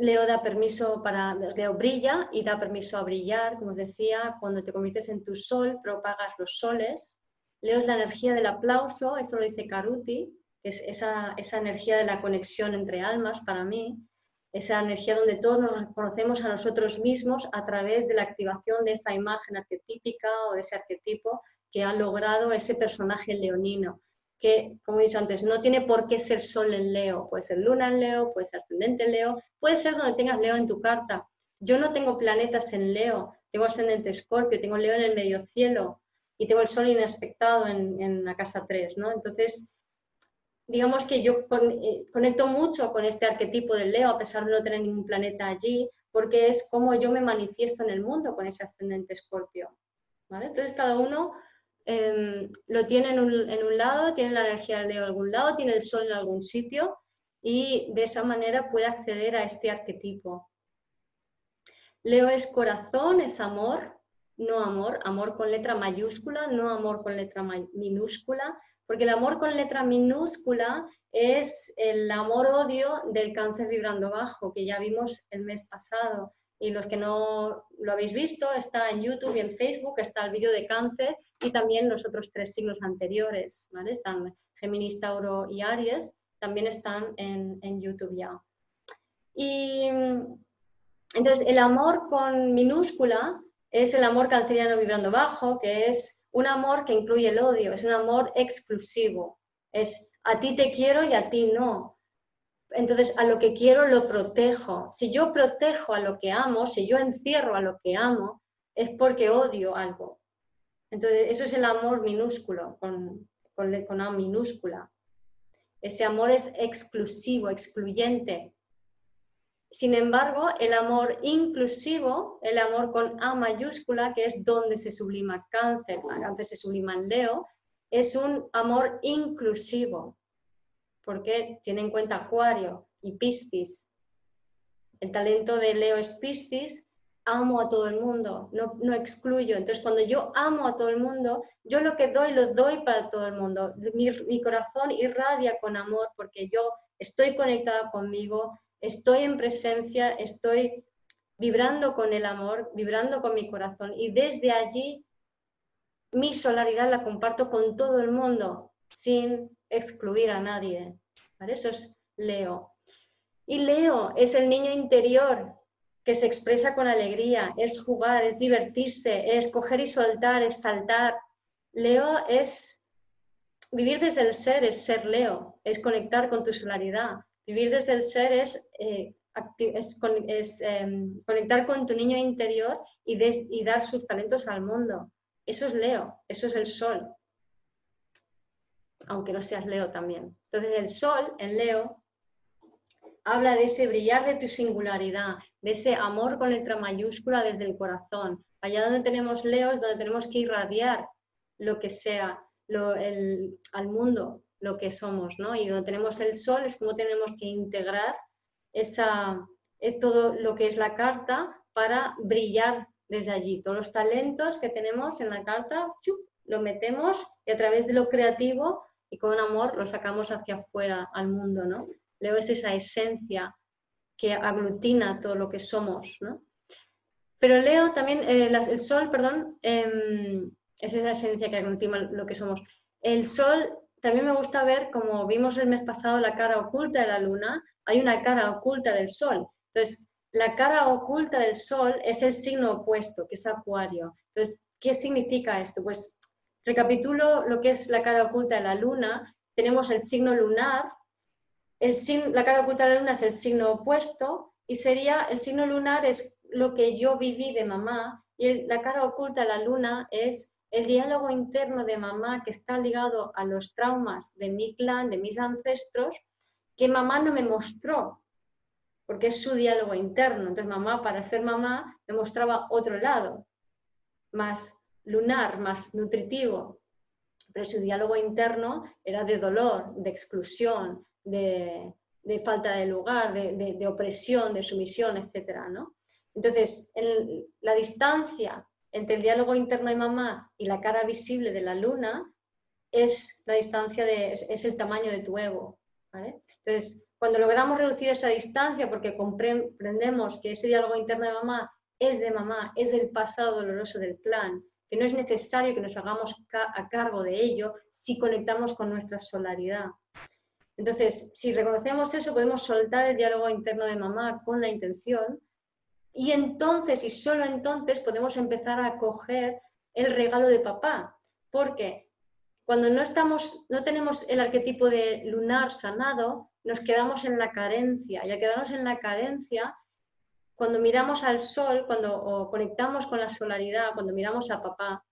Leo da permiso para, Leo brilla y da permiso a brillar, como os decía, cuando te conviertes en tu sol, propagas los soles. Leo es la energía del aplauso, esto lo dice Caruti, que es esa energía de la conexión entre almas para mí esa energía donde todos nos reconocemos a nosotros mismos a través de la activación de esa imagen arquetípica o de ese arquetipo que ha logrado ese personaje leonino, que, como he dicho antes, no tiene por qué ser sol en Leo, puede ser luna en Leo, puede ser ascendente en Leo, puede ser donde tengas Leo en tu carta. Yo no tengo planetas en Leo, tengo ascendente escorpio, tengo Leo en el medio cielo y tengo el sol inaspectado en, en la casa 3, ¿no? Entonces, digamos que yo eh, conecto mucho con este arquetipo del Leo, a pesar de no tener ningún planeta allí, porque es como yo me manifiesto en el mundo con ese ascendente escorpio. ¿vale? Entonces, cada uno em, lo tiene en un, lado, tiene la energía del Leo en algún lado, tiene el sol en algún sitio, y de esa manera puede acceder a este arquetipo. Leo es corazón, es amor, no amor, amor con letra mayúscula, no amor con letra minúscula, porque el amor con letra minúscula es el amor-odio del cáncer vibrando bajo, que ya vimos el mes pasado. Y los que no lo habéis visto, está en YouTube y en Facebook, está el vídeo de cáncer y también los otros tres signos anteriores, ¿vale? Están Géminis, Tauro y Aries, también están en, en YouTube ya. Y entonces el amor con minúscula es el amor canceriano vibrando bajo, que es un amor que incluye el odio, es un amor exclusivo, es a ti te quiero y a ti no. Entonces, a lo que quiero lo protejo. Si yo protejo a lo que amo, si yo encierro a lo que amo, es porque odio algo. Entonces, eso es el amor minúsculo, con, con, minúscula. Ese amor es exclusivo, excluyente, sin embargo, el amor inclusivo, el amor con A mayúscula, que es donde se sublima cáncer, cáncer se sublima en Leo, es un amor inclusivo, porque tiene en cuenta Acuario y Piscis. El talento de Leo es Piscis, amo a todo el mundo, no, no, excluyo. Entonces, cuando yo amo a todo el mundo, yo lo que doy, lo doy para todo el mundo. Mi corazón irradia con amor porque yo estoy conectada conmigo, estoy en presencia, estoy vibrando con el amor, vibrando con mi corazón y desde allí mi solaridad la comparto con todo el mundo sin excluir a nadie. Para eso es Leo. Y Leo es el niño interior que se expresa con alegría, es jugar, es divertirse, es coger y soltar, es saltar. Leo es vivir desde el ser, es ser Leo, es conectar con tu solaridad. Vivir desde el ser es, eh, em, conectar con tu niño interior y, dar sus talentos al mundo. Eso es Leo, eso es el sol. Aunque no seas Leo también. Entonces el sol en Leo habla de ese brillar de tu singularidad, de ese amor con letra mayúscula desde el corazón. Allá donde tenemos Leo es donde tenemos que irradiar lo que sea al mundo, lo que somos, ¿no? Y donde tenemos el sol es como tenemos que integrar esa, es todo lo que es la carta para brillar desde allí. Todos los talentos que tenemos en la carta, lo metemos y a través de lo creativo y con amor lo sacamos hacia afuera al mundo, ¿no? Leo es esa esencia que aglutina todo lo que somos, ¿no? Pero Leo también, eh, el sol, perdón, em, es esa esencia que aglutina lo que somos. El sol también me gusta ver, como vimos el mes pasado, la cara oculta de la luna, hay una cara oculta del sol. Entonces, la cara oculta del sol es el signo opuesto, que es Acuario. Entonces, ¿qué significa esto? Pues recapitulo lo que es la cara oculta de la luna. Tenemos el signo lunar. La cara oculta de la luna es el signo opuesto y sería, el signo lunar es lo que yo viví de mamá y la cara oculta de la luna es el diálogo interno de mamá que está ligado a los traumas de mi clan, de mis ancestros, que mamá no me mostró, porque es su diálogo interno. Entonces mamá, para ser mamá, me mostraba otro lado, más lunar, más nutritivo, pero su diálogo interno era de dolor, de exclusión, de, falta de lugar, de, opresión, de sumisión, etc. ¿no? Entonces, en la distancia entre el diálogo interno de mamá y la cara visible de la luna es la distancia, de, es, el tamaño de tu ego. Entonces, cuando logramos reducir esa distancia porque comprendemos que ese diálogo interno de mamá es de mamá, es del pasado doloroso del clan, que no es necesario que nos hagamos a cargo de ello si conectamos con nuestra solaridad. Entonces, si reconocemos eso, podemos soltar el diálogo interno de mamá con la intención y entonces, y solo entonces, podemos empezar a coger el regalo de papá. Porque cuando no, estamos, no tenemos el arquetipo de lunar sanado, nos quedamos en la carencia. Y al quedarnos en la carencia, cuando miramos al sol, cuando conectamos con la solaridad, cuando miramos a papá,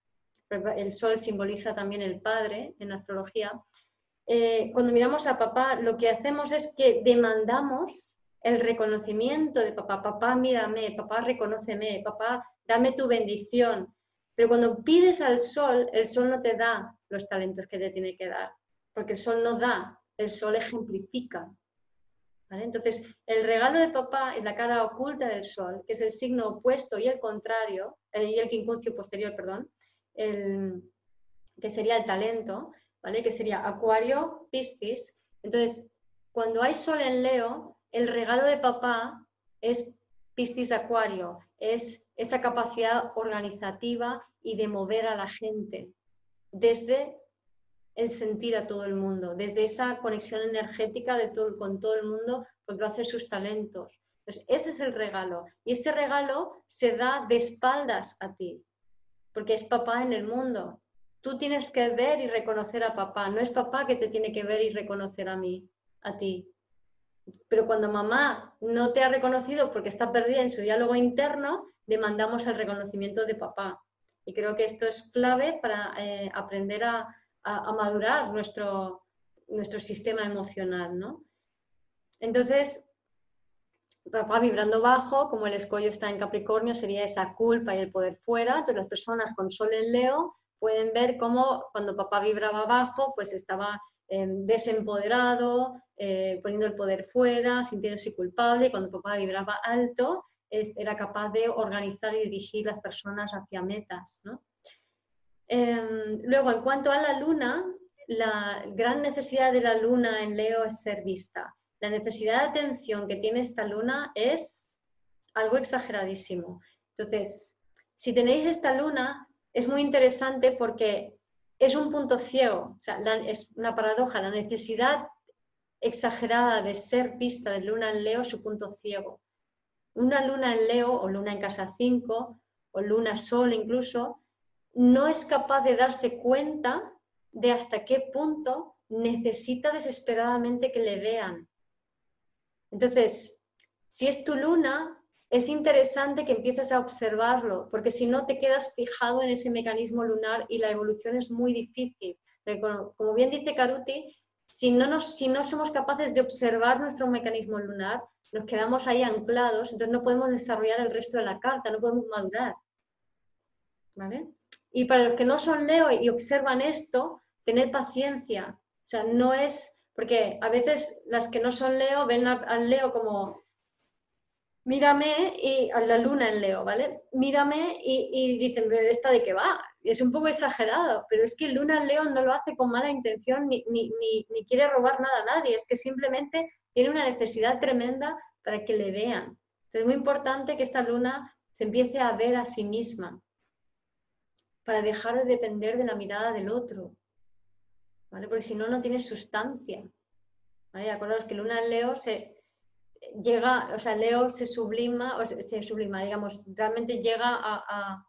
el sol simboliza también el padre en astrología, eh, cuando miramos a papá, lo que hacemos es que demandamos el reconocimiento de papá. Papá, mírame, papá, reconóceme, papá, dame tu bendición. Pero cuando pides al sol, el sol no te da los talentos que te tiene que dar, porque el sol no da, el sol ejemplifica. Entonces, el regalo de papá es la cara oculta del sol, que es el signo opuesto y el contrario, eh, y el quincuncio posterior, perdón, que sería el talento, ¿vale? Que sería Acuario, Piscis. Entonces, cuando hay sol en Leo, el regalo de papá es Piscis Acuario, es esa capacidad organizativa y de mover a la gente desde el sentir a todo el mundo, desde esa conexión energética de todo, con todo el mundo, porque lo hace sus talentos. Entonces, ese es el regalo. Y ese regalo se da de espaldas a ti, porque es papá en el mundo. Tú tienes que ver y reconocer a papá, no es papá que te tiene que ver y reconocer a mí, a ti. Pero cuando mamá no te ha reconocido porque está perdida en su diálogo interno, demandamos el reconocimiento de papá. Y creo que esto es clave para eh, aprender a, madurar nuestro, nuestro sistema emocional, ¿no? Entonces, papá vibrando bajo, como el escollo está en Capricornio, sería esa culpa y el poder fuera. Entonces, las personas con sol en Leo pueden ver cómo cuando papá vibraba bajo, pues estaba eh, desempoderado, eh, poniendo el poder fuera, sintiéndose culpable. Cuando papá vibraba alto, era capaz de organizar y dirigir las personas hacia metas. Em, luego, en cuanto a la luna, la gran necesidad de la luna en Leo es ser vista. La necesidad de atención que tiene esta luna es algo exageradísimo. Entonces, si tenéis esta luna, es muy interesante porque es un punto ciego, o sea, es una paradoja, la necesidad exagerada de ser vista de luna en Leo su punto ciego. Una luna en Leo o luna en casa 5 o luna sol incluso no es capaz de darse cuenta de hasta qué punto necesita desesperadamente que le vean. Entonces, si es tu luna, es interesante que empieces a observarlo, porque si no te quedas fijado en ese mecanismo lunar y la evolución es muy difícil. Como bien dice Karuti, si no, si no somos capaces de observar nuestro mecanismo lunar, nos quedamos ahí anclados, entonces no podemos desarrollar el resto de la carta, no podemos madurar. ¿Vale? Y para los que no son Leo y observan esto, tener paciencia. O sea, no es, porque a veces las que no son Leo ven al Leo como, mírame y a la luna en Leo, ¿vale? Mírame y, y dicen, ¿esta de qué va? Es un poco exagerado, pero es que Luna en Leo no lo hace con mala intención ni, ni, ni, ni quiere robar nada a nadie, es que simplemente tiene una necesidad tremenda para que le vean. Entonces es muy importante que esta luna se empiece a ver a sí misma, para dejar de depender de la mirada del otro, ¿vale? Porque si no, no tiene sustancia, ¿vale? Acordaos que Luna en Leo se llega, o sea, Leo se sublima, o se, sublima, digamos, realmente llega a,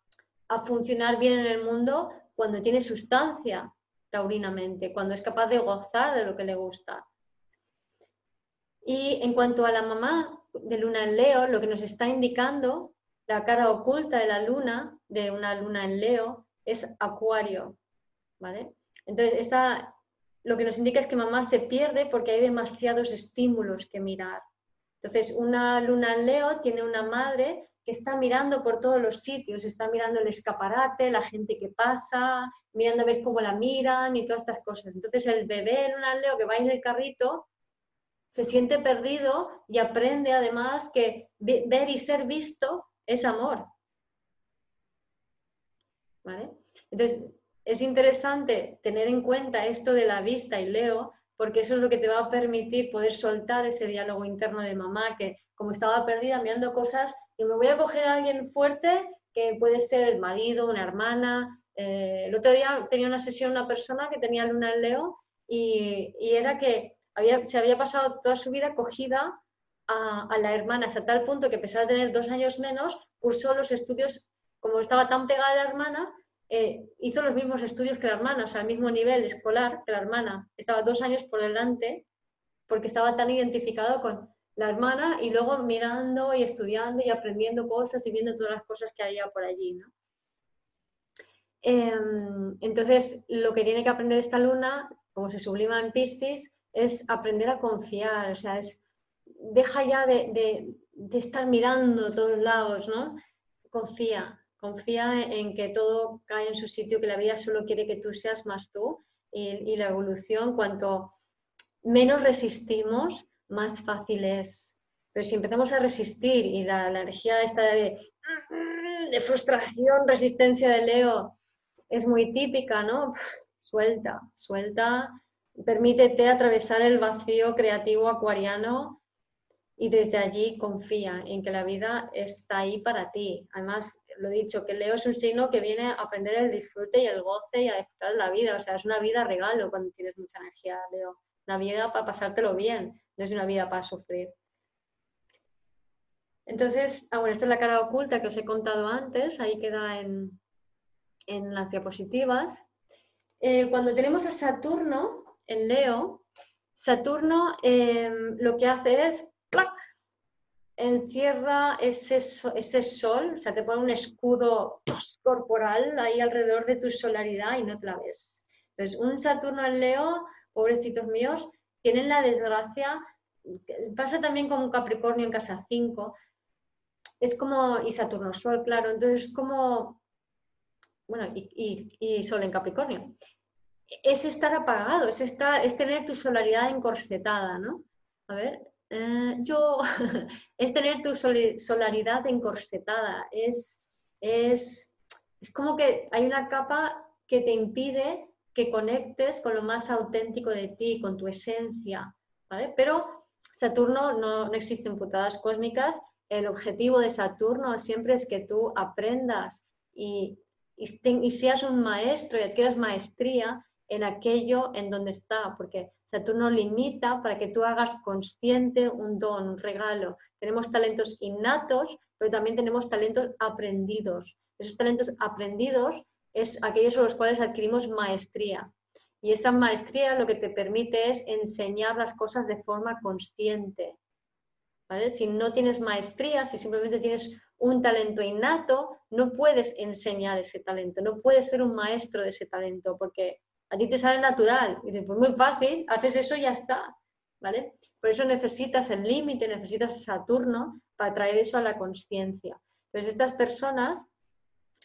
funcionar bien en el mundo cuando tiene sustancia taurinamente, cuando es capaz de gozar de lo que le gusta. Y en cuanto a la mamá de Luna en Leo, lo que nos está indicando la cara oculta de la luna, de una luna en Leo, es Acuario, ¿vale? Entonces, esta, lo que nos indica es que mamá se pierde porque hay demasiados estímulos que mirar. Entonces, una luna en Leo tiene una madre que está mirando por todos los sitios, está mirando el escaparate, la gente que pasa, mirando a ver cómo la miran y todas estas cosas. Entonces, el bebé en una Leo que va en el carrito se siente perdido y aprende además que ver y ser visto es amor. Entonces, es interesante tener en cuenta esto de la vista y leo, porque eso es lo que te va a permitir poder soltar ese diálogo interno de mamá, que como estaba perdida mirando cosas, y me voy a coger a alguien fuerte, que puede ser el marido, una hermana. Eh, el otro día tenía una sesión una persona que tenía luna en Leo y, era que había, se había pasado toda su vida cogida a, la hermana hasta tal punto que, a tener dos años menos, cursó los estudios como estaba tan pegada a la hermana, eh, hizo los mismos estudios que la hermana, o sea, al mismo nivel escolar que la hermana. Estaba dos años por delante porque estaba tan identificado con, la hermana y luego mirando y estudiando y aprendiendo cosas y viendo todas las cosas que había por allí. Em, entonces, lo que tiene que aprender esta luna, como se sublima en Piscis, es aprender a confiar, o sea, es, deja ya de, estar mirando todos lados, ¿no? Confía, confía en que todo cae en su sitio, que la vida solo quiere que tú seas más tú y, la evolución, cuanto menos resistimos, más fácil es. Pero si empezamos a resistir y la, energía esta de, de frustración, resistencia de Leo, es muy típica, ¿no? suelta, suelta, permítete atravesar el vacío creativo acuariano y desde allí confía en que la vida está ahí para ti. Además, lo he dicho, que Leo es un signo que viene a aprender el disfrute y el goce y a disfrutar de la vida. O sea, es una vida regalo cuando tienes mucha energía, Leo. Una vida para pasártelo bien, no es una vida para sufrir. Entonces, ah, bueno, esta es la cara oculta que os he contado antes, ahí queda en, en las diapositivas. Eh, cuando tenemos a Saturno en Leo, Saturno em, lo que hace es encierra ese, ese sol, o sea, te pone un escudo corporal ahí alrededor de tu solaridad y no te la ves. Entonces, un Saturno en Leo, pobrecitos míos, tienen la desgracia, pasa también con un Capricornio en casa 5, es como, y Saturno Sol, claro, entonces es como bueno, y, Sol en Capricornio, es estar apagado, es, estar, es tener tu solaridad encorsetada, ¿no? A ver, eh, yo, es tener tu solaridad encorsetada, es, es, es como que hay una capa que te impide que conectes con lo más auténtico de ti, con tu esencia, ¿vale? Pero Saturno no, no existen putadas cósmicas, el objetivo de Saturno siempre es que tú aprendas y y, seas un maestro y adquieras maestría en aquello en donde está, porque Saturno limita para que tú hagas consciente un don, un regalo. Tenemos talentos innatos, pero también tenemos talentos aprendidos. Esos talentos aprendidos es aquellos sobre los cuales adquirimos maestría. Y esa maestría lo que te permite es enseñar las cosas de forma consciente. Si no tienes maestría, si simplemente tienes un talento innato, no puedes enseñar ese talento, no puedes ser un maestro de ese talento, porque a ti te sale natural. Y dices, pues muy fácil, haces eso y ya está. ¿Vale? Por eso necesitas el límite, necesitas Saturno para traer eso a la conciencia. Entonces, estas personas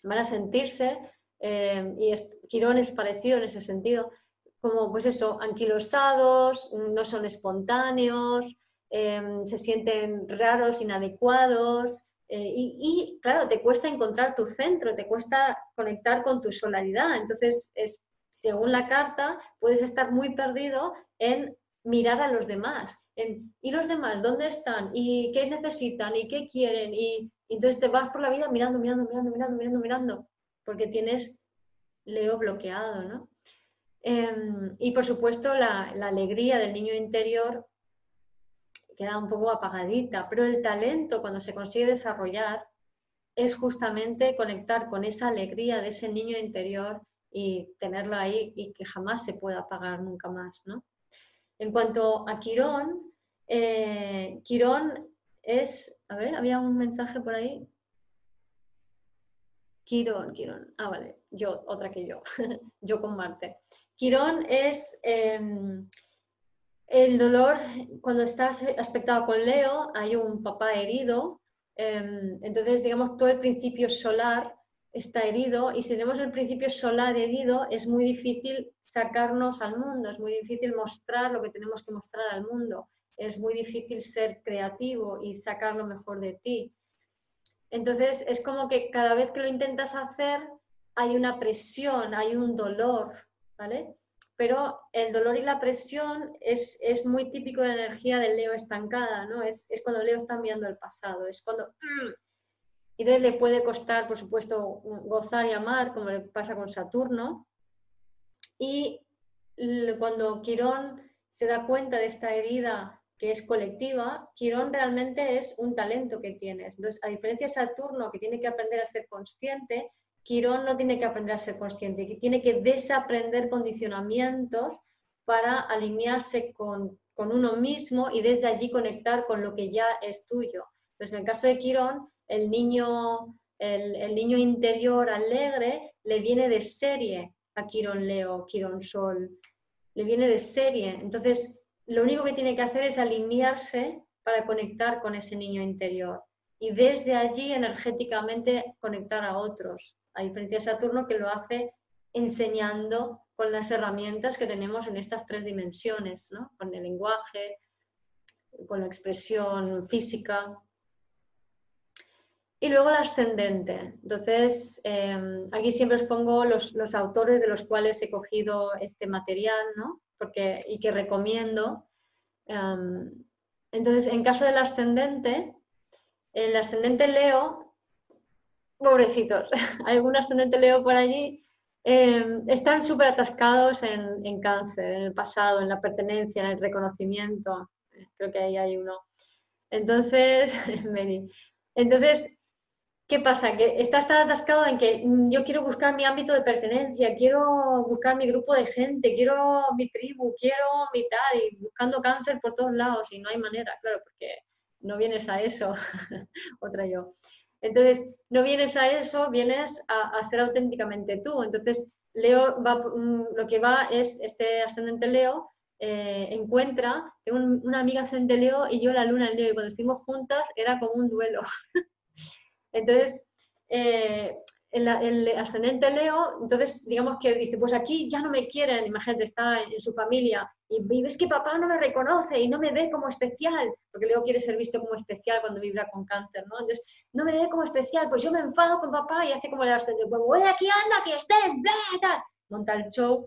van a sentirse, eh, y es, Quirón es parecido en ese sentido, como pues eso, anquilosados, no son espontáneos, eh, se sienten raros, inadecuados, eh, y, claro, te cuesta encontrar tu centro, te cuesta conectar con tu solaridad. Entonces, es, según la carta, puedes estar muy perdido en mirar a los demás. En, ¿Y los demás dónde están? ¿Y qué necesitan? ¿Y qué quieren? Y, entonces te vas por la vida mirando, mirando, mirando, mirando, mirando, mirando, porque tienes Leo bloqueado, ¿no? Em, y por supuesto, la, la alegría del niño interior queda un poco apagadita, pero el talento cuando se consigue desarrollar es justamente conectar con esa alegría de ese niño interior y tenerlo ahí y que jamás se pueda apagar nunca más. ¿no? En cuanto a Quirón, eh, Quirón es, a ver, había un mensaje por ahí. Quirón, Quirón, ah, vale, yo, otra que yo, yo con Marte. Quirón es... Em, el dolor, cuando estás aspectado con Leo, hay un papá herido, em, entonces, digamos, todo el principio solar está herido y si tenemos el principio solar herido, es muy difícil sacarnos al mundo, es muy difícil mostrar lo que tenemos que mostrar al mundo, es muy difícil ser creativo y sacar lo mejor de ti. Entonces, es como que cada vez que lo intentas hacer, hay una presión, hay un dolor, ¿vale? pero el dolor y la presión es, es, muy típico de la energía del Leo estancada, ¿no? Es, es cuando Leo está mirando el pasado, es cuando... entonces le puede costar, por supuesto, gozar y amar, como le pasa con Saturno. Y cuando Quirón se da cuenta de esta herida que es colectiva, Quirón realmente es un talento que tienes. Entonces, a diferencia de Saturno, que tiene que aprender a ser consciente, Quirón no tiene que aprender a ser consciente, tiene que desaprender condicionamientos para alinearse con, con uno mismo y desde allí conectar con lo que ya es tuyo. Entonces, en el caso de Quirón, el niño, el, niño interior alegre le viene de serie a Quirón Leo, Quirón Sol, le viene de serie. Entonces, lo único que tiene que hacer es alinearse para conectar con ese niño interior y desde allí energéticamente conectar a otros, a diferencia de Saturno que lo hace enseñando con las herramientas que tenemos en estas tres dimensiones, ¿no? con el lenguaje, con la expresión física. Y luego el ascendente. Entonces, em, aquí siempre os pongo los, autores de los cuales he cogido este material ¿no? Porque, y que recomiendo. Em, entonces, en caso del ascendente, el ascendente Leo, pobrecitos, algún ascendente Leo por allí, em, están súper atascados en, cáncer, en el pasado, en la pertenencia, en el reconocimiento. Creo que ahí hay uno. Entonces, entonces, ¿qué pasa? Que estás tan atascado en que mm, yo quiero buscar mi ámbito de pertenencia, quiero buscar mi grupo de gente, quiero mi tribu, quiero mi tal, y buscando cáncer por todos lados y no hay manera, claro, porque no vienes a eso, otra yo. Entonces, no vienes a eso, vienes a, ser auténticamente tú. Entonces, Leo va, mm, lo que va es, este ascendente Leo eh, encuentra, tengo una amiga ascendente Leo y yo la luna en Leo, y cuando estuvimos juntas era como un duelo. Entonces, eh, el, ascendente Leo, entonces digamos que dice, pues aquí ya no me quieren, imagínate, está en, su familia y, ves que papá no me reconoce y no me ve como especial, porque Leo quiere ser visto como especial cuando vibra con cáncer, ¿no? Entonces, no me ve como especial, pues yo me enfado con papá y hace como el ascendente, pues voy aquí, anda, que estén, bla, tal. Monta el show,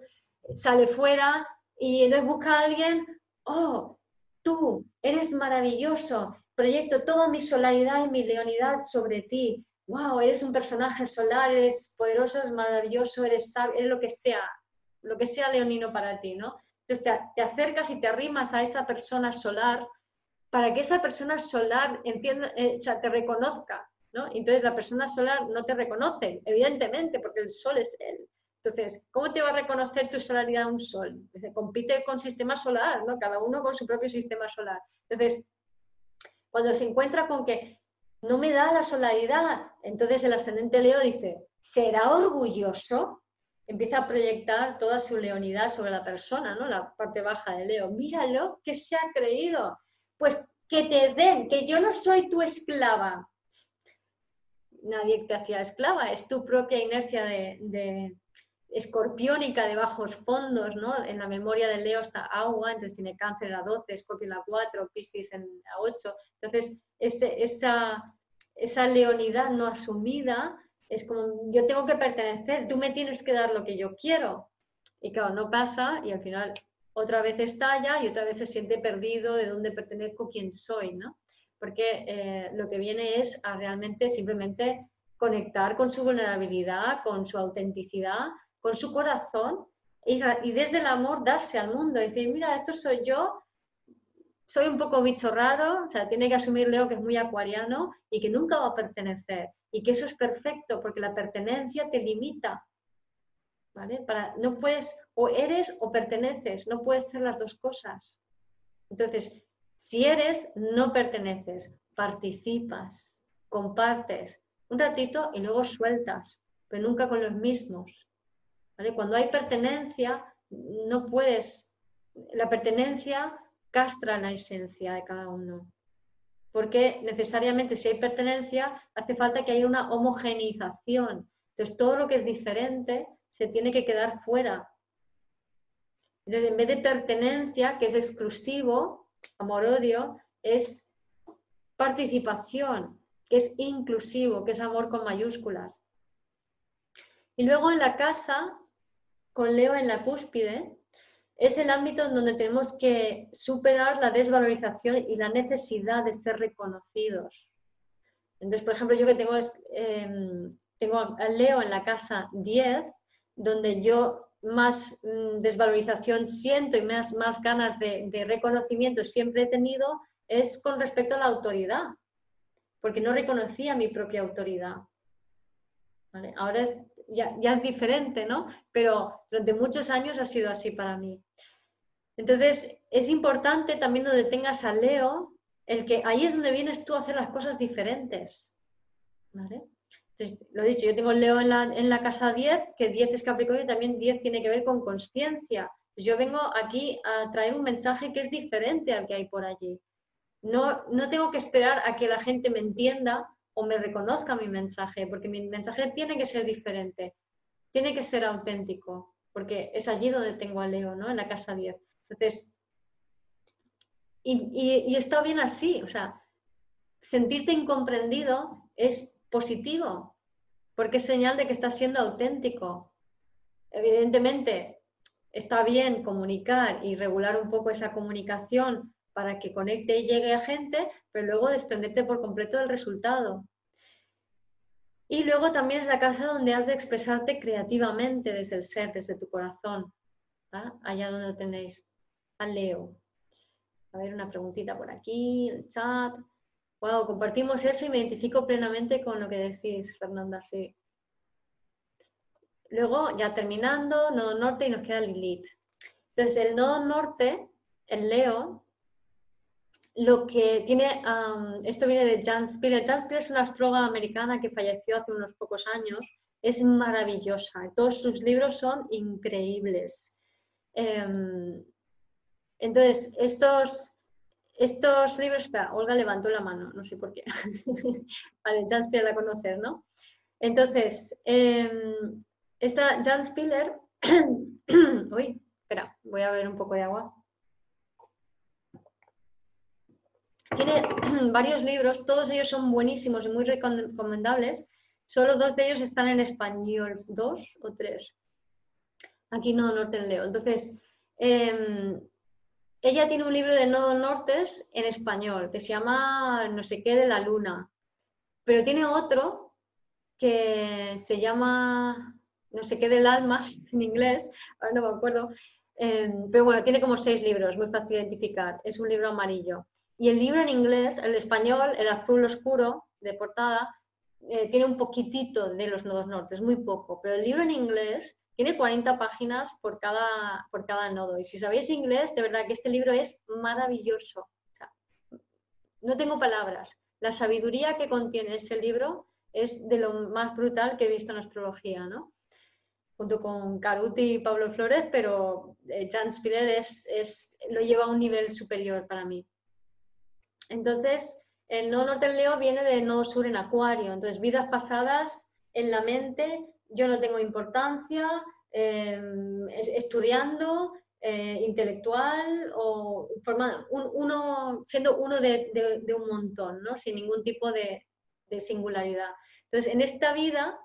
sale fuera y entonces busca a alguien, oh, tú eres maravilloso, proyecto toda mi solaridad y mi leonidad sobre ti, wow, eres un personaje solar, eres poderoso, eres maravilloso, eres sabio, eres lo que sea, lo que sea leonino para ti, ¿no? Entonces te, acercas y te arrimas a esa persona solar para que esa persona solar entienda, eh, o sea, te reconozca, ¿no? Entonces la persona solar no te reconoce, evidentemente, porque el sol es él. Entonces, ¿cómo te va a reconocer tu solaridad un sol? compite con sistema solar, ¿no? Cada uno con su propio sistema solar. Entonces, cuando se encuentra con que no me da la solaridad. Entonces el ascendente Leo dice, ¿será orgulloso? Empieza a proyectar toda su leonidad sobre la persona, ¿no? La parte baja de Leo. Míralo, que se ha creído. Pues que te den, que yo no soy tu esclava. Nadie te hacía esclava, es tu propia inercia de, escorpiónica de bajos fondos, ¿no? En la memoria de Leo está agua, entonces tiene cáncer a 12, escorpio a 4, piscis en a 8. Entonces, esa, esa leonidad no asumida es como, yo tengo que pertenecer, tú me tienes que dar lo que yo quiero. Y claro, no pasa y al final otra vez estalla y otra vez se siente perdido de dónde pertenezco, quién soy, ¿no? Porque eh, lo que viene es a realmente simplemente conectar con su vulnerabilidad, con su autenticidad, con su corazón y, y desde el amor darse al mundo, decir, mira, esto soy yo, soy un poco bicho raro, o sea, tiene que asumir Leo que es muy acuariano y que nunca va a pertenecer. Y que eso es perfecto, porque la pertenencia te limita. ¿Vale? Para, no puedes, o eres o perteneces, no puedes ser las dos cosas. Entonces, si eres, no perteneces, participas, compartes un ratito y luego sueltas, pero nunca con los mismos. Cuando hay pertenencia, no puedes, la pertenencia castra la esencia de cada uno. Porque necesariamente si hay pertenencia, hace falta que haya una homogeneización. Entonces, todo lo que es diferente se tiene que quedar fuera. Entonces, en vez de pertenencia, que es exclusivo, amor-odio, es participación, que es inclusivo, que es amor con mayúsculas. Y luego en la casa, con Leo en la cúspide, es el ámbito en donde tenemos que superar la desvalorización y la necesidad de ser reconocidos. Entonces, por ejemplo, yo que tengo, em, a Leo en la casa 10, donde yo más mm, desvalorización siento y más, ganas de, reconocimiento siempre he tenido, es con respecto a la autoridad, porque no reconocía mi propia autoridad. Ahora ya, es diferente, ¿no? Pero durante muchos años ha sido así para mí. Entonces, es importante también donde tengas a Leo, el que ahí es donde vienes tú a hacer las cosas diferentes. ¿Vale? Entonces, lo he dicho, yo tengo el Leo en la, en la casa 10, que 10 es Capricornio y también 10 tiene que ver con conciencia. Yo vengo aquí a traer un mensaje que es diferente al que hay por allí. No, no tengo que esperar a que la gente me entienda o me reconozca mi mensaje, porque mi mensaje tiene que ser diferente, tiene que ser auténtico, porque es allí donde tengo a Leo, ¿no? En la casa 10. Entonces, y, está bien así, o sea, sentirte incomprendido es positivo, porque es señal de que estás siendo auténtico. Evidentemente, está bien comunicar y regular un poco esa comunicación para que conecte y llegue a gente, pero luego desprenderte por completo del resultado. Y luego también es la casa donde has de expresarte creativamente desde el ser, desde tu corazón, allá donde tenéis a Leo. A ver, una preguntita por aquí, el chat. Wow, compartimos eso y me identifico plenamente con lo que decís, Fernanda, sí. Luego, ya terminando, nodo norte y nos queda Lilith. Entonces, el nodo norte, el Leo, lo que tiene, esto viene de Jan Spiller. Jan Spiller es una astróloga americana que falleció hace unos pocos años. Es maravillosa. Todos sus libros son increíbles. Em, entonces, estos, estos libros, espera, Olga levantó la mano, no sé por qué. vale, Jan Spiller la conocer, ¿no? Entonces, em, esta Jan Spiller, uy, espera, voy a ver un poco de agua. Tiene varios libros, todos ellos son buenísimos y muy recomendables. Solo dos de ellos están en español, dos o tres. Aquí no norte en leo. Entonces, em, ella tiene un libro de nodo nortes en español que se llama no sé qué de la luna, pero tiene otro que se llama no sé qué del alma en inglés, ahora no me acuerdo, em, pero bueno, tiene como seis libros, muy fácil de identificar, es un libro amarillo. Y el libro en inglés, el español, el azul oscuro de portada, eh, tiene un poquitito de los nodos nortes, muy poco, pero el libro en inglés tiene 40 páginas por cada, por cada nodo. Y si sabéis inglés, de verdad que este libro es maravilloso. no tengo palabras. La sabiduría que contiene ese libro es de lo más brutal que he visto en astrología, ¿no? Junto con Caruti y Pablo Flores, pero eh, Jan Spiller es, es, lo lleva a un nivel superior para mí. Entonces, el nodo norte en Leo viene del nodo sur en Acuario. Entonces, vidas pasadas en la mente yo no tengo importancia, em, estudiando, eh, intelectual o uno, siendo uno de, un montón, ¿no? sin ningún tipo de, singularidad. Entonces, en esta vida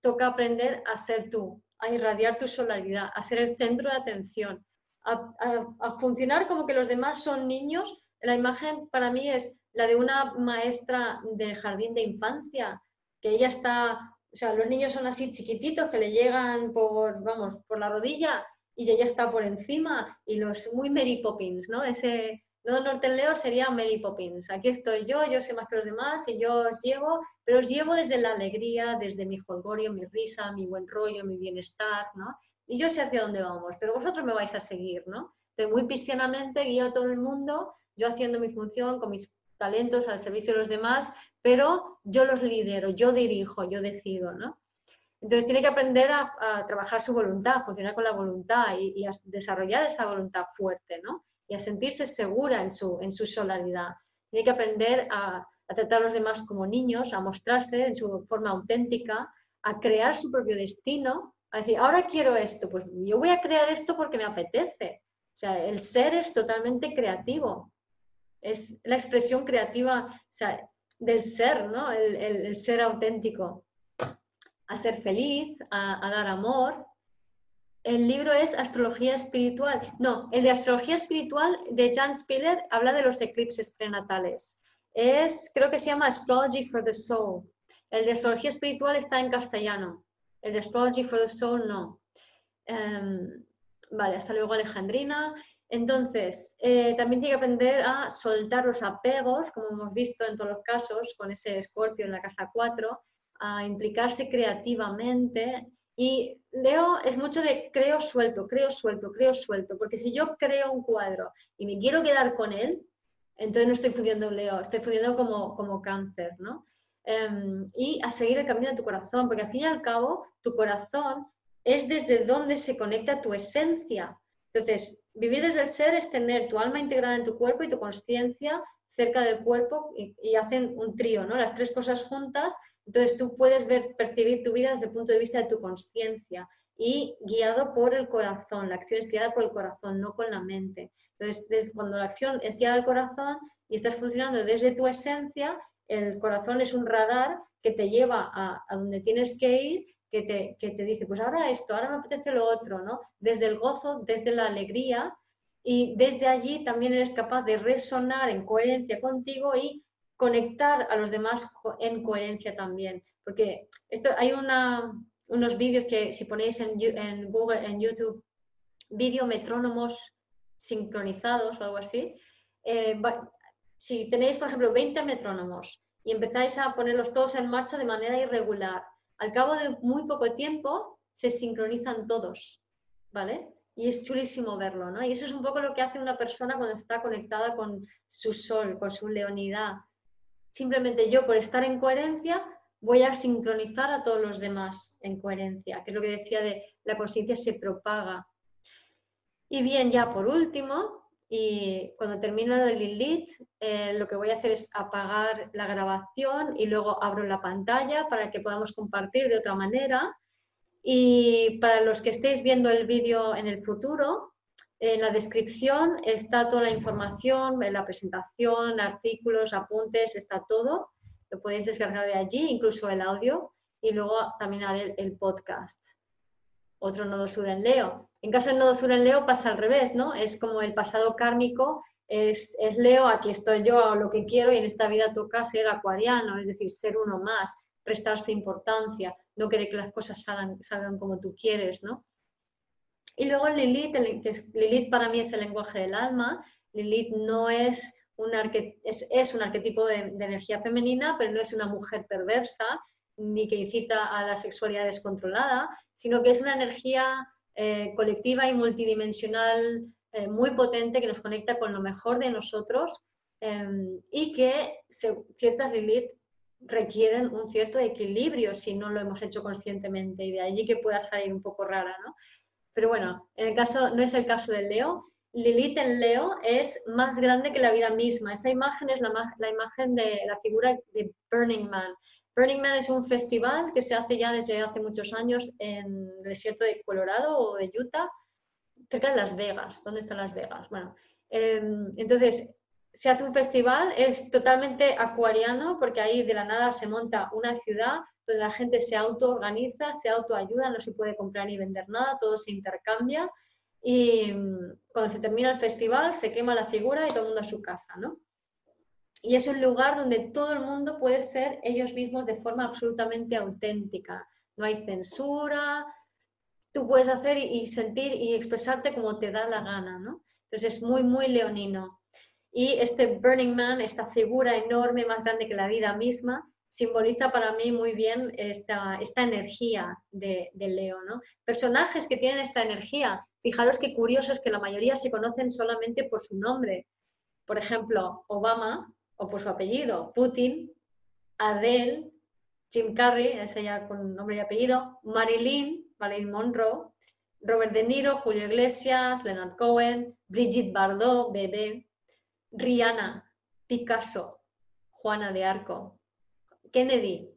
toca aprender a ser tú, a irradiar tu solaridad, a ser el centro de atención, a funcionar como que los demás son niños. La imagen para mí es la de una maestra de jardín de infancia, que ella está o sea, los niños son así chiquititos que le llegan por, vamos, por la rodilla y ella está por encima y los muy Mary Poppins, ¿no? Ese no norte Leo sería Mary Poppins. Aquí estoy yo, yo sé más que los demás y yo os llevo, pero os llevo desde la alegría, desde mi jolgorio, mi risa, mi buen rollo, mi bienestar, ¿no? Y yo sé hacia dónde vamos, pero vosotros me vais a seguir, ¿no? Estoy muy cristianamente, guío a todo el mundo, yo haciendo mi función con mis talentos al servicio de los demás pero yo los lidero, yo dirijo, yo decido, ¿no? Entonces tiene que aprender a, trabajar su voluntad, a funcionar con la voluntad y, a desarrollar esa voluntad fuerte, ¿no? Y a sentirse segura en su, en su solaridad. Tiene que aprender a, a tratar a los demás como niños, a mostrarse en su forma auténtica, a crear su propio destino, a decir, ahora quiero esto, pues yo voy a crear esto porque me apetece. O sea, el ser es totalmente creativo. Es la expresión creativa, del ser, ¿no? El, ser auténtico, a ser feliz, a, dar amor. El libro es Astrología Espiritual. No, el de Astrología Espiritual de Jan Spiller habla de los eclipses prenatales. Es, creo que se llama Astrology for the Soul. El de Astrología Espiritual está en castellano. El de Astrology for the Soul no. Em, vale, hasta luego Alejandrina. Entonces, eh, también tiene que aprender a soltar los apegos, como hemos visto en todos los casos, con ese escorpio en la casa 4, a implicarse creativamente Y Leo es mucho de creo suelto, creo suelto, creo suelto, porque si yo creo un cuadro y me quiero quedar con él, entonces no estoy fundiendo Leo, estoy fundiendo como, como cáncer, ¿no? Em, y a seguir el camino de tu corazón, porque al fin y al cabo tu corazón es desde donde se conecta tu esencia. Entonces, vivir desde el ser es tener tu alma integrada en tu cuerpo y tu conciencia cerca del cuerpo y, y, hacen un trío, ¿no? Las tres cosas juntas entonces tú puedes ver, percibir tu vida desde el punto de vista de tu conciencia y guiado por el corazón. La acción es guiada por el corazón, no con la mente. Entonces, cuando la acción es guiada al corazón y estás funcionando desde tu esencia, el corazón es un radar que te lleva a, donde tienes que ir, que te, que te dice, pues ahora esto, ahora me apetece lo otro, ¿no? Desde el gozo, desde la alegría y desde allí también eres capaz de resonar en coherencia contigo y conectar a los demás en coherencia también. Porque esto, hay una, unos vídeos que si ponéis en, en, Google, en YouTube, vídeo metrónomos sincronizados o algo así, eh, si tenéis, por ejemplo, 20 metrónomos y empezáis a ponerlos todos en marcha de manera irregular, al cabo de muy poco tiempo se sincronizan todos, ¿vale? Y es chulísimo verlo, ¿no? Y eso es un poco lo que hace una persona cuando está conectada con su sol, con su leonidad, Simplemente yo por estar en coherencia voy a sincronizar a todos los demás en coherencia, que es lo que decía de la conciencia se propaga. Y bien, ya por último, y cuando termino el Lilith, eh, lo que voy a hacer es apagar la grabación y luego abro la pantalla para que podamos compartir de otra manera. Y para los que estéis viendo el vídeo en el futuro, en la descripción está toda la información, la presentación, artículos, apuntes, está todo. Lo podéis descargar de allí, incluso el audio, y luego también haré el, podcast. Otro nodo sur en Leo. En caso del nodo sur en Leo pasa al revés, ¿no? Es como el pasado kármico, es, es Leo, aquí estoy yo, lo que quiero, y en esta vida toca ser acuariano, es decir, ser uno más, prestarse importancia, no querer que las cosas salgan, salgan como tú quieres, ¿no? Y luego Lilith, Lilith para mí es el lenguaje del alma. Lilith no es un, es, un arquetipo de, energía femenina, pero no es una mujer perversa ni que incita a la sexualidad descontrolada, sino que es una energía eh, colectiva y multidimensional eh, muy potente que nos conecta con lo mejor de nosotros em, y que ciertas Lilith requieren un cierto equilibrio si no lo hemos hecho conscientemente y de allí que pueda salir un poco rara, ¿no? Pero bueno, en el caso, no es el caso de Leo. Lilith en Leo es más grande que la vida misma. Esa imagen es la, la imagen de la figura de Burning Man. Burning Man es un festival que se hace ya desde hace muchos años en el desierto de Colorado o de Utah, cerca de Las Vegas. ¿Dónde están Las Vegas? Bueno, em, entonces se hace un festival, es totalmente acuariano porque ahí de la nada se monta una ciudad donde la gente se autoorganiza, se autoayuda, no se puede comprar ni vender nada, todo se intercambia y mm, cuando se termina el festival se quema la figura y todo el mundo a su casa, ¿no? Y es un lugar donde todo el mundo puede ser ellos mismos de forma absolutamente auténtica. No hay censura, tú puedes hacer y sentir y expresarte como te da la gana, ¿no? Entonces es muy, muy leonino. Y este Burning Man, esta figura enorme, más grande que la vida misma, simboliza para mí muy bien esta, esta energía de, Leo, ¿no? Personajes que tienen esta energía. Fijaros qué curioso es que la mayoría se conocen solamente por su nombre. Por ejemplo, Obama, o por su apellido, Putin, Adele, Jim Carrey, ese ya con nombre y apellido, Marilyn, Marilyn Monroe, Robert De Niro, Julio Iglesias, Leonard Cohen, Brigitte Bardot, Bebé, Rihanna, Picasso, Juana de Arco, Kennedy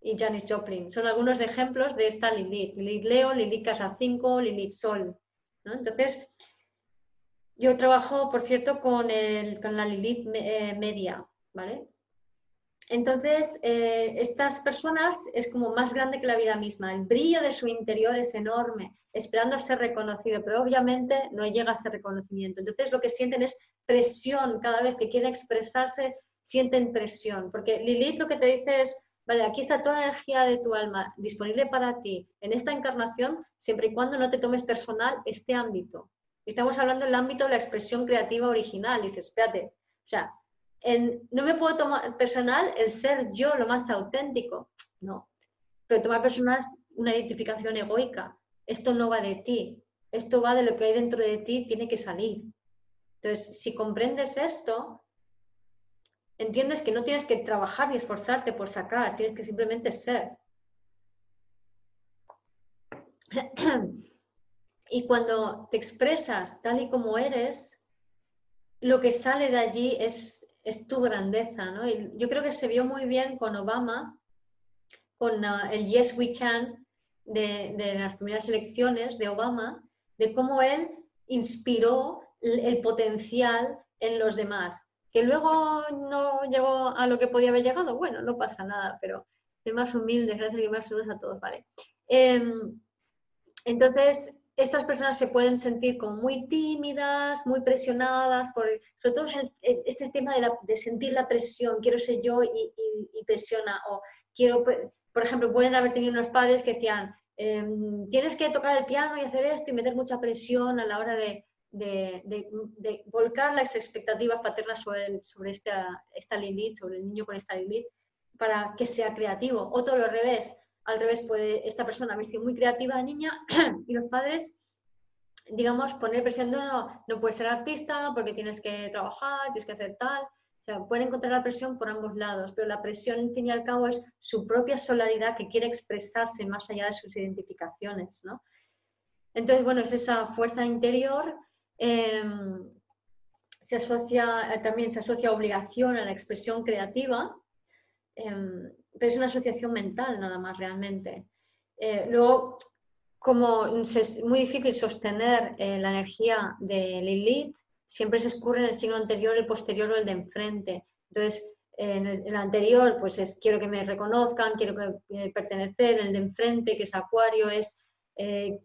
y Janis Joplin. Son algunos ejemplos de esta Lilith. Lilith Leo, Lilith Casa 5, Lilith Sol. Entonces, yo trabajo, por cierto, con, la Lilith eh, media, ¿vale? Entonces, eh, estas personas es como más grande que la vida misma. El brillo de su interior es enorme, esperando ser reconocido, pero obviamente no llega a ese reconocimiento. Entonces, lo que sienten es presión cada vez que quieren expresarse sienten presión, porque Lilith lo que te dice es, vale, aquí está toda la energía de tu alma disponible para ti en esta encarnación, siempre y cuando no te tomes personal este ámbito. Estamos hablando del ámbito de la expresión creativa original. dices, espérate, o sea, no me puedo tomar personal el ser yo lo más auténtico, no. Pero tomar personal una identificación egoica. Esto no va de ti, esto va de lo que hay dentro de ti, tiene que salir. Entonces, si comprendes esto, entiendes que no tienes que trabajar ni esforzarte por sacar, tienes que simplemente ser. Y cuando te expresas tal y como eres, lo que sale de allí es, es tu grandeza. ¿no? Yo creo que se vio muy bien con Obama, con uh, el Yes We Can de, de, las primeras elecciones de Obama, de cómo él inspiró el potencial en los demás. Que luego no llegó a lo que podía haber llegado, bueno, no pasa nada, pero es más humilde, gracias y más saludos a todos, ¿vale? Em, entonces, estas personas se pueden sentir como muy tímidas, muy presionadas, por, sobre todo este tema de, sentir la presión, quiero ser yo y, presiona, o quiero, por ejemplo, pueden haber tenido unos padres que decían, em, tienes que tocar el piano y hacer esto y meter mucha presión a la hora de, volcar las expectativas paternas sobre, sobre esta, esta sobre el niño con esta Lilith, para que sea creativo. O todo lo revés, al revés, puede esta persona haber sido muy creativa de niña y los padres, digamos, poner presión, no, no puedes ser artista porque tienes que trabajar, tienes que hacer tal. O sea, pueden encontrar la presión por ambos lados, pero la presión, en fin y al cabo, es su propia solaridad que quiere expresarse más allá de sus identificaciones, ¿no? Entonces, bueno, es esa fuerza interior. Em, se asocia, también se asocia obligación a la expresión creativa. Em, pero es una asociación mental nada más realmente. Eh, luego, como es muy difícil sostener eh, la energía de Lilith, siempre se escurre en el signo anterior, el posterior o el de enfrente. Entonces, en el, anterior, pues es quiero que me reconozcan, quiero que, pertenecer, en el de enfrente, que es Acuario, es eh,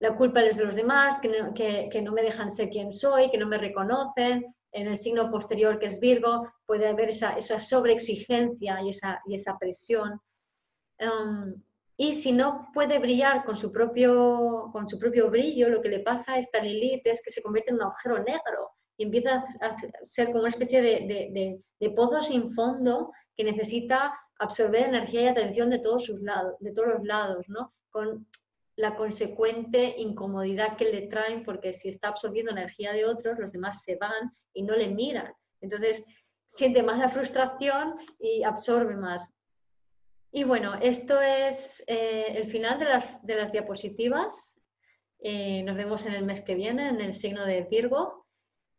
la culpa es de los demás, que que no me dejan ser quien soy, que no me reconocen, en el signo posterior que es Virgo, puede haber esa, esa sobreexigencia y esa, presión. Um, y si no puede brillar con su, propio, brillo, lo que le pasa a esta Lilith es que se convierte en un agujero negro y empieza a ser como una especie de, de, pozo sin fondo que necesita absorber energía y atención de todos, sus lados, de todos los lados, ¿no? La consecuente incomodidad que le traen, porque si está absorbiendo energía de otros, los demás se van y no le miran. Entonces, siente más la frustración y absorbe más. Y bueno, esto es eh, el final de las, de las diapositivas. Eh, nos vemos en el mes que viene en el signo de Virgo.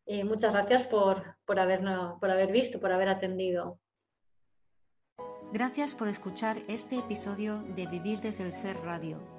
Eh, muchas gracias por, por, por haber visto, por haber atendido. Gracias por escuchar este episodio de Vivir desde el Ser Radio.